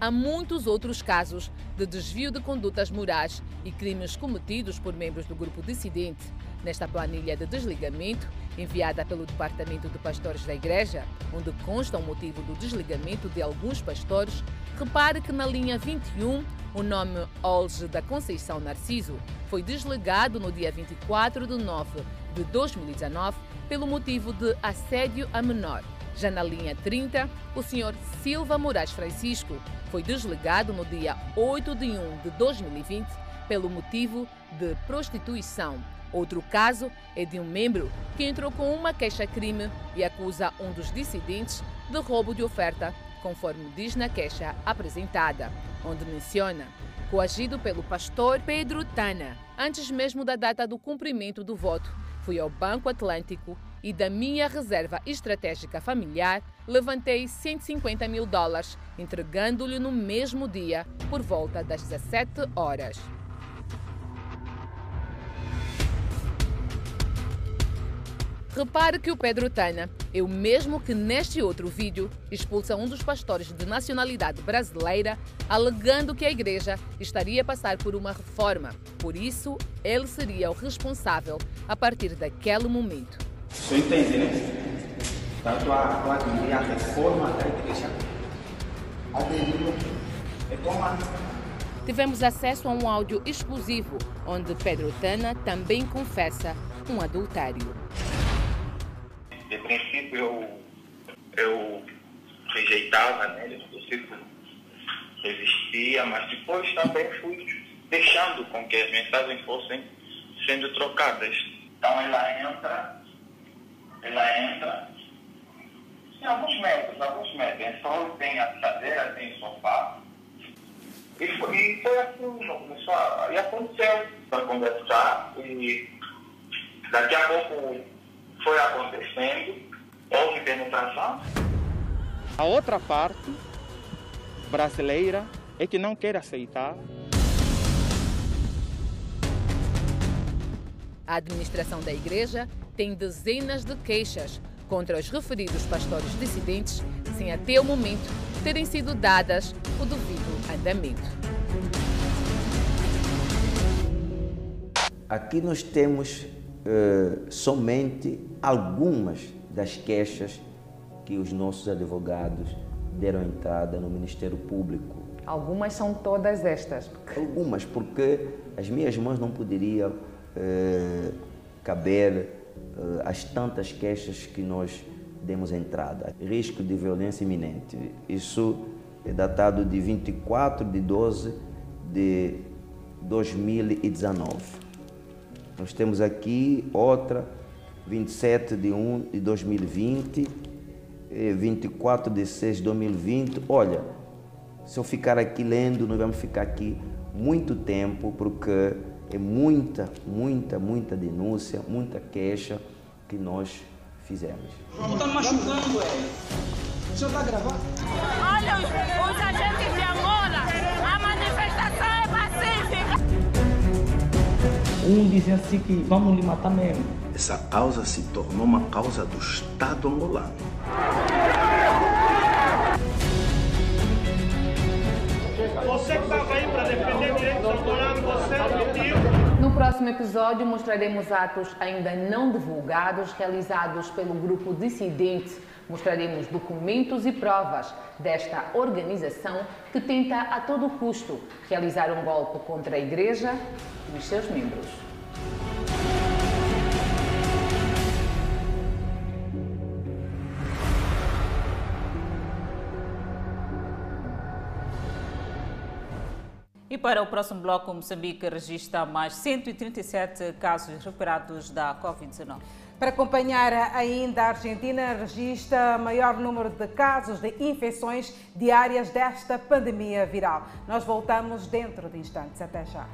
[SPEAKER 47] Há muitos outros casos de desvio de condutas morais e crimes cometidos por membros do grupo dissidente. Nesta planilha de desligamento, enviada pelo Departamento de Pastores da Igreja, onde consta o motivo do desligamento de alguns pastores, repare que na linha 21 o nome Olge da Conceição Narciso foi desligado no dia 24 de nove de 2019 pelo motivo de assédio a menor. Já na linha 30, o Sr. Silva Moraes Francisco foi desligado no dia 8 de 1 de 2020 pelo motivo de prostituição. Outro caso é de um membro que entrou com uma queixa-crime e acusa um dos dissidentes de roubo de oferta, conforme diz na queixa apresentada, onde menciona coagido pelo pastor Pedro Tana, antes mesmo da data do cumprimento do voto. Fui ao Banco Atlântico e da minha reserva estratégica familiar levantei 150 mil dólares, entregando-lhe no mesmo dia, por volta das 17 horas. Repare que o Pedro Tana é o mesmo que neste outro vídeo expulsa um dos pastores de nacionalidade brasileira, alegando que a igreja estaria a passar por uma reforma. Por isso, ele seria o responsável a partir daquele momento.
[SPEAKER 66] Você entende, né? Tanto a, a, a reforma da igreja aderiu é tomada.
[SPEAKER 47] Tivemos acesso a um áudio exclusivo, onde Pedro Tana também confessa um adultério.
[SPEAKER 67] Princípio eu, eu rejeitava, né? De princípio resistia, mas depois também fui deixando com que as mensagens fossem sendo trocadas. Então ela entra, ela entra, em alguns metros, alguns metros. Só tem a cadeira, tem o sofá. E foi, e foi assim, começou a, e aconteceu para conversar e daqui a pouco foi acontecendo, houve penetração.
[SPEAKER 66] A outra parte brasileira é que não quer aceitar.
[SPEAKER 47] A administração da igreja tem dezenas de queixas contra os referidos pastores dissidentes, sem até o momento terem sido dadas o devido andamento.
[SPEAKER 68] Aqui nós temos uh, somente algumas das queixas que os nossos advogados deram entrada no Ministério Público.
[SPEAKER 69] Algumas são todas estas?
[SPEAKER 68] Algumas, porque as minhas mãos não poderiam uh, caber uh, as tantas queixas que nós demos entrada. Risco de violência iminente. Isso é datado de 24 de 12 de 2019. Nós temos aqui outra, 27 de 1 de 2020, 24 de 6 de 2020. Olha, se eu ficar aqui lendo, nós vamos ficar aqui muito tempo, porque é muita, muita, muita denúncia, muita queixa que nós fizemos.
[SPEAKER 66] Está machucando, é. O senhor está gravando?
[SPEAKER 57] Olha, os, os
[SPEAKER 66] Um dizem assim que vamos lhe matar mesmo.
[SPEAKER 58] Essa causa se tornou uma causa do Estado angolano.
[SPEAKER 59] Você que estava aí para defender direitos angolanos, você mentiu.
[SPEAKER 69] No
[SPEAKER 47] próximo episódio mostraremos atos ainda não divulgados realizados pelo grupo dissidente. Mostraremos documentos e provas desta organização que tenta a todo custo realizar um golpe contra a Igreja e os seus membros.
[SPEAKER 1] E para o próximo bloco, Moçambique registra mais 137 casos recuperados da Covid-19.
[SPEAKER 2] Para acompanhar ainda, a Argentina registra maior número de casos de infecções diárias desta pandemia viral. Nós voltamos dentro de instantes. Até já.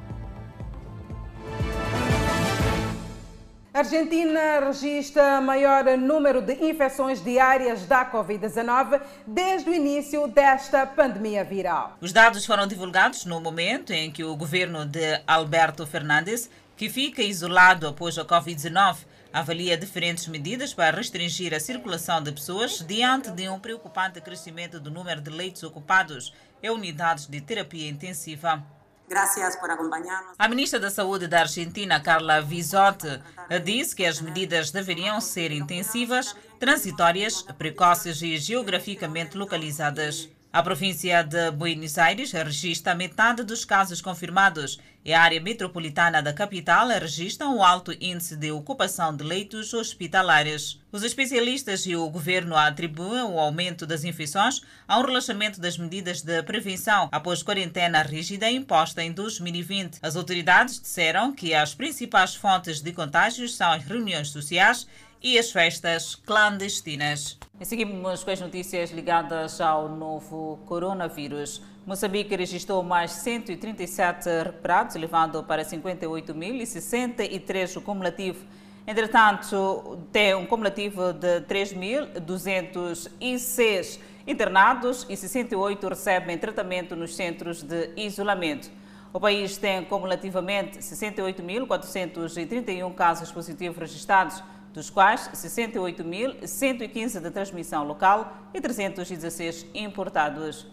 [SPEAKER 2] A Argentina registra maior número de infecções diárias da Covid-19 desde o início desta pandemia viral.
[SPEAKER 1] Os dados foram divulgados no momento em que o governo de Alberto Fernandes, que fica isolado após a Covid-19, avalia diferentes medidas para restringir a circulação de pessoas diante de um preocupante crescimento do número de leitos ocupados em unidades de terapia intensiva.
[SPEAKER 70] Gracias por acompanharnos.
[SPEAKER 1] A ministra da Saúde da Argentina, Carla Visotti, disse que as medidas deveriam ser intensivas, transitórias, precoces e geograficamente localizadas. A província de Buenos Aires registra metade dos casos confirmados e a área metropolitana da capital registra um alto índice de ocupação de leitos hospitalares. Os especialistas e o governo atribuem o aumento das infecções a um relaxamento das medidas de prevenção após quarentena rígida imposta em 2020. As autoridades disseram que as principais fontes de contágios são as reuniões sociais e as festas clandestinas. Seguimos com as notícias ligadas ao novo coronavírus. Moçambique registrou mais 137 recuperados, elevando para 58.063 o cumulativo. Entretanto, tem um cumulativo de 3.206 internados e 68 recebem tratamento nos centros de isolamento. O país tem cumulativamente 68.431 casos positivos registrados, dos quais 68.115 de transmissão local e 316 importados.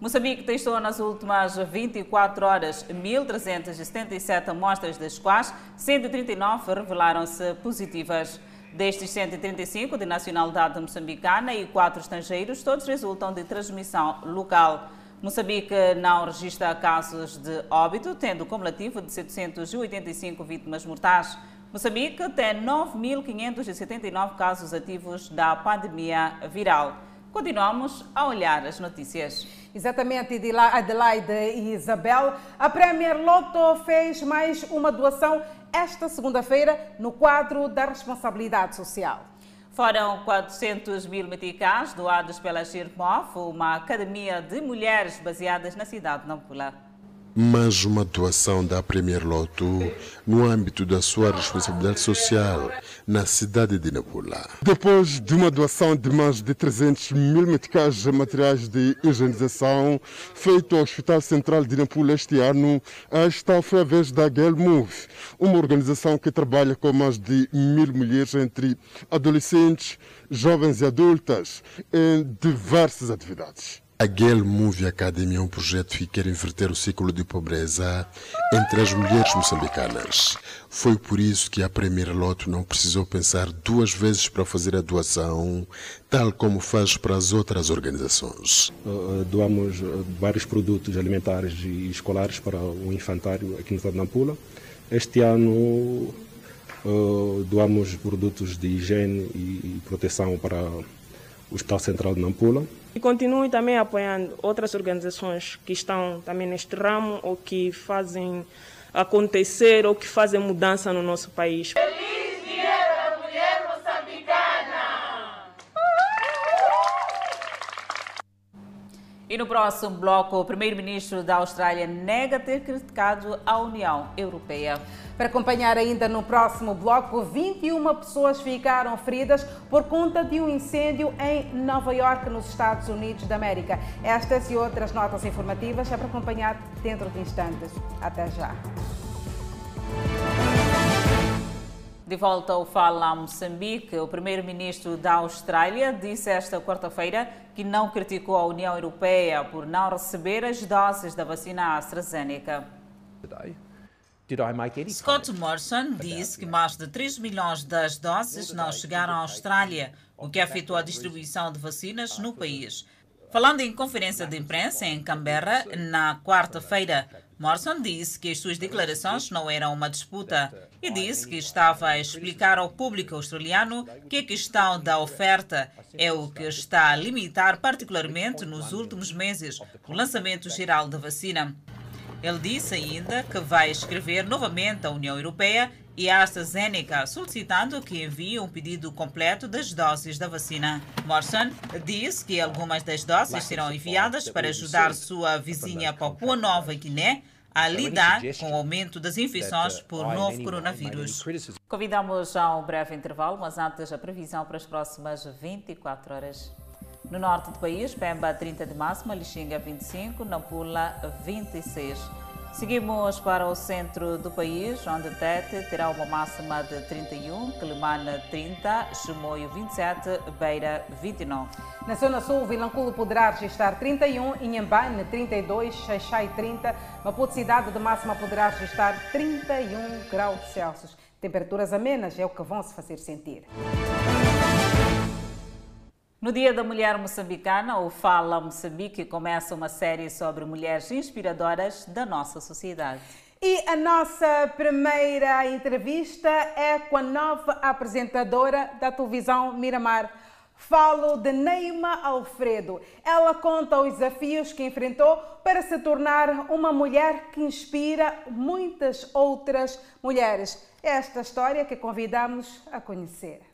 [SPEAKER 1] Moçambique testou nas últimas 24 horas 1.377 amostras, das quais 139 revelaram-se positivas. Destes 135 de nacionalidade moçambicana e 4 estrangeiros, todos resultam de transmissão local. Moçambique não registra casos de óbito, tendo cumulativo de 785 vítimas mortais. Moçambique tem 9.579 casos ativos da pandemia viral. Continuamos a olhar as notícias.
[SPEAKER 2] Exatamente, Adelaide e Isabel. A Premier Lotto fez mais uma doação esta segunda-feira no quadro da responsabilidade social.
[SPEAKER 1] Foram 400 mil meticais doados pela Shirmof, uma academia de mulheres baseadas na cidade de Nampula
[SPEAKER 71] mas uma doação da Premier Loto no âmbito da sua responsabilidade social na cidade de Nampula.
[SPEAKER 72] Depois de uma doação de mais de 300 mil meticais de materiais de higienização feito ao Hospital Central de Nampula este ano, esta foi a vez da Girl Move, uma organização que trabalha com mais de mil mulheres entre adolescentes, jovens e adultas em diversas atividades.
[SPEAKER 71] A Girl Movie Academy é um projeto que quer inverter o ciclo de pobreza entre as mulheres moçambicanas. Foi por isso que a Premier Loto não precisou pensar duas vezes para fazer a doação, tal como faz para as outras organizações.
[SPEAKER 73] Uh, doamos uh, vários produtos alimentares e escolares para o infantário aqui no estado de Nampula. Este ano uh, doamos produtos de higiene e proteção para o Hospital Central de Nampula.
[SPEAKER 74] E continuem também apoiando outras organizações que estão também neste ramo ou que fazem acontecer ou que fazem mudança no nosso país.
[SPEAKER 57] Feliz Dia da Mulher Moçambicana!
[SPEAKER 1] E no próximo bloco, o primeiro-ministro da Austrália nega ter criticado a União Europeia.
[SPEAKER 2] Para acompanhar ainda no próximo bloco, 21 pessoas ficaram feridas por conta de um incêndio em Nova York, nos Estados Unidos da América. Estas e outras notas informativas é para acompanhar dentro de instantes. Até já.
[SPEAKER 1] De volta ao Fala Moçambique, o primeiro-ministro da Austrália disse esta quarta-feira que não criticou a União Europeia por não receber as doses da vacina AstraZeneca. Scott Morrison disse que mais de 3 milhões das doses não chegaram à Austrália, o que afetou a distribuição de vacinas no país. Falando em conferência de imprensa em Canberra na quarta-feira, Morrison disse que as suas declarações não eram uma disputa e disse que estava a explicar ao público australiano que a questão da oferta é o que está a limitar particularmente nos últimos meses o lançamento geral da vacina. Ele disse ainda que vai escrever novamente à União Europeia e à AstraZeneca, solicitando que envie um pedido completo das doses da vacina. Morrison disse que algumas das doses serão enviadas para ajudar sua vizinha Papua Nova Guiné a lidar com o aumento das infecções por novo coronavírus. Convidamos a um breve intervalo, mas antes a previsão para as próximas 24 horas. No norte do país, Pemba 30 de máxima, Lixinga 25, Nampula 26. Seguimos para o centro do país, onde Tete terá uma máxima de 31, Quelimane 30, Chimoio 27, Beira 29.
[SPEAKER 2] Na zona sul, Vilanculo poderá registrar 31, Inhambane 32, Xaixai 30, Maputo cidade de máxima poderá registrar 31 graus Celsius. Temperaturas amenas é o que vão se fazer sentir.
[SPEAKER 1] No Dia da Mulher Moçambicana, o Fala Moçambique começa uma série sobre mulheres inspiradoras da nossa sociedade.
[SPEAKER 2] E a nossa primeira entrevista é com a nova apresentadora da televisão Miramar. Falo de Neima Alfredo. Ela conta os desafios que enfrentou para se tornar uma mulher que inspira muitas outras mulheres. Esta história que convidamos a conhecer.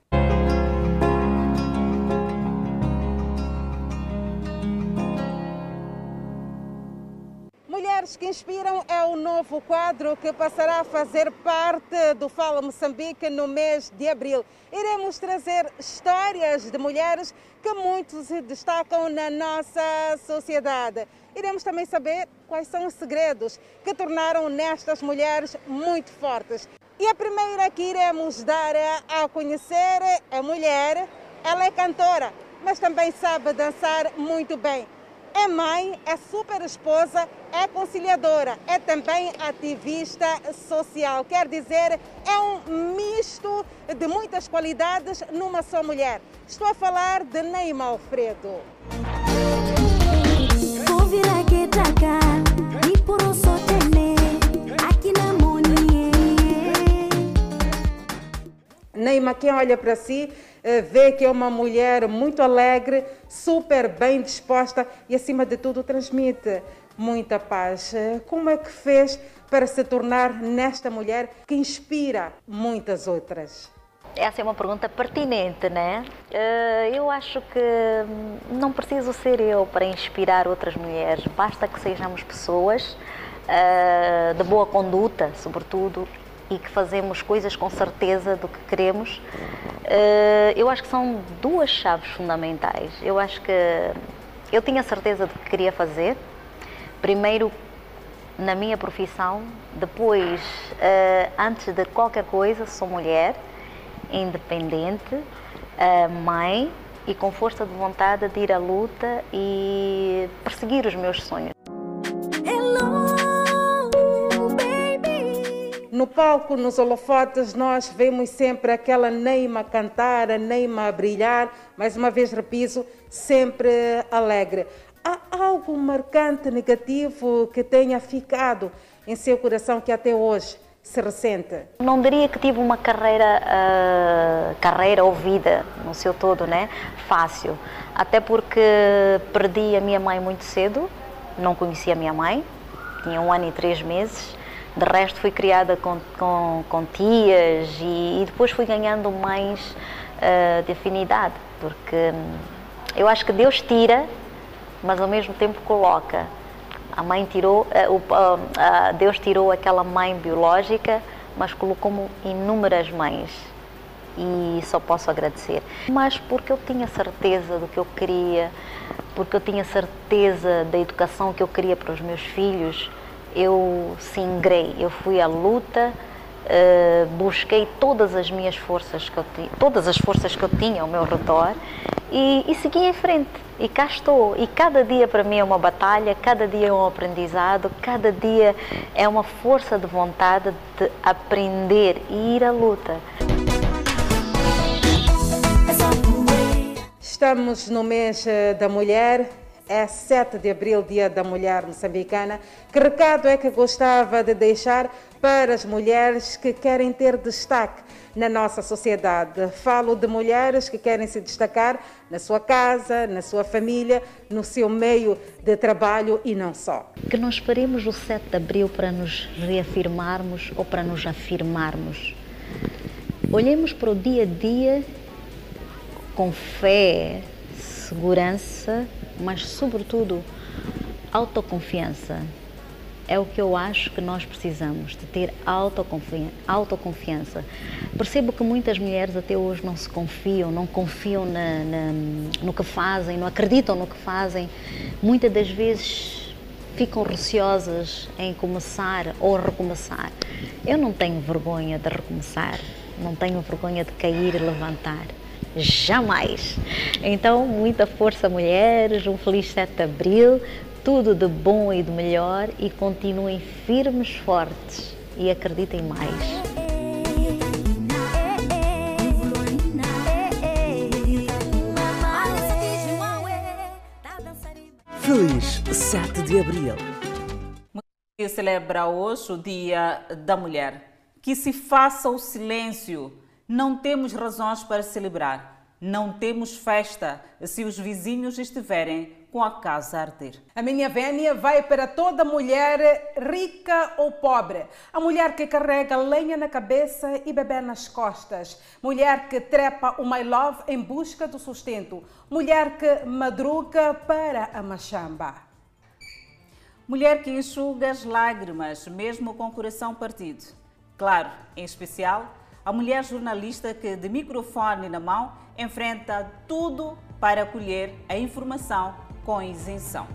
[SPEAKER 2] Mulheres que Inspiram é o novo quadro que passará a fazer parte do Fala Moçambique no mês de abril. Iremos trazer histórias de mulheres que muitos se destacam na nossa sociedade. Iremos também saber quais são os segredos que tornaram nestas mulheres muito fortes. E a primeira que iremos dar a conhecer é mulher. Ela é cantora, mas também sabe dançar muito bem é mãe, é super esposa, é conciliadora, é também ativista social. Quer dizer, é um misto de muitas qualidades numa só mulher. Estou a falar de Neima Alfredo. Neima, quem olha para si vê que é uma mulher muito alegre, super bem disposta e, acima de tudo, transmite muita paz. Eh, como é que fez para se tornar nesta mulher que inspira muitas outras?
[SPEAKER 75] Essa é uma pergunta pertinente, né? Eh, eu acho que não preciso ser eu para inspirar outras mulheres, basta que sejamos pessoas de boa conduta, sobretudo, e que fazemos coisas com certeza do que queremos, eh, eu acho que são duas chaves fundamentais. Eu acho que eu tinha certeza do que queria fazer, primeiro na minha profissão, depois, eh, antes de qualquer coisa, sou mulher, independente, eh, mãe e com força de vontade de ir à luta e perseguir os meus sonhos.
[SPEAKER 2] No palco, nos holofotes, nós vemos sempre aquela Neima cantar, a Neima brilhar, mais uma vez repiso, sempre alegre. Há algo marcante, negativo, que tenha ficado em seu coração que até hoje se ressente?
[SPEAKER 75] Não diria que tive uma carreira, uh, carreira ou vida no seu todo, né? Fácil. Até porque perdi a minha mãe muito cedo, não conhecia a minha mãe, tinha um ano e três meses de resto, fui criada com, com, com tias e, e, depois fui ganhando mais uh, de afinidade, porque hum, eu acho que Deus tira, mas ao mesmo tempo coloca. A mãe tirou, uh, uh, Deus tirou aquela mãe biológica, mas colocou-me inúmeras mães e só posso agradecer. Mas porque eu tinha certeza do que eu queria, porque eu tinha certeza da educação que eu queria para os meus filhos, eu singrei, eu fui à luta, uh, busquei todas as minhas forças que eu tinha, todas as forças que eu tinha ao meu redor e, e segui em frente. E cá estou. E cada dia para mim é uma batalha, cada dia é um aprendizado, cada dia é uma força de vontade de aprender e ir à luta.
[SPEAKER 2] Estamos no mês eh, da mulher, é 7 de abril, Dia da Mulher Moçambicana. Que recado é que gostava de deixar para as mulheres que querem ter destaque na nossa sociedade? Falo de mulheres que querem se destacar na sua casa, na sua família, no seu meio de trabalho e não só.
[SPEAKER 75] Que nós faremos o 7 de abril para nos reafirmarmos ou para nos afirmarmos. Olhemos para o dia a dia com fé, segurança, mas sobretudo autoconfiança. É o que eu acho que nós precisamos, de ter autoconfiança. Percebo que muitas mulheres até hoje não se confiam, não confiam na, na, no que fazem, não acreditam no que fazem. Muitas das vezes ficam receosas em começar ou recomeçar. Eu não tenho vergonha de recomeçar, não tenho vergonha de cair e levantar jamais. Então, muita força, mulheres, um feliz 7 de abril, tudo de bom e de melhor e continuem firmes, fortes e acreditem mais.
[SPEAKER 1] Feliz 7 de abril. Que celebra hoje o Dia da Mulher. Que se faça o silêncio não temos razões para celebrar. Não temos festa se os vizinhos estiverem com a casa a arder.
[SPEAKER 2] A minha vénia vai para toda mulher, rica ou pobre. A mulher que carrega lenha na cabeça e bebê nas costas. Mulher que trepa o my love em busca do sustento. Mulher que madruga para a machamba.
[SPEAKER 1] Mulher que enxuga as lágrimas, mesmo com o coração partido. Claro, em especial a mulher jornalista que, de microfone na mão, enfrenta tudo para colher a informação com isenção.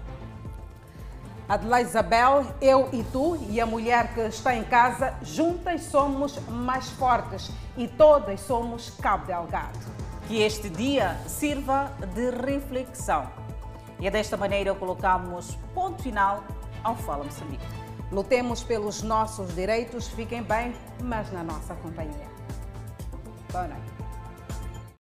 [SPEAKER 2] Adelaide Isabel, eu e tu e a mulher que está em casa, juntas somos mais fortes e todas somos Cabo Delgado.
[SPEAKER 1] Que este dia sirva de reflexão. E é desta maneira colocamos ponto final ao Fala Moçambique.
[SPEAKER 2] Lutemos pelos nossos direitos, fiquem bem, mas na nossa companhia. Boa noite.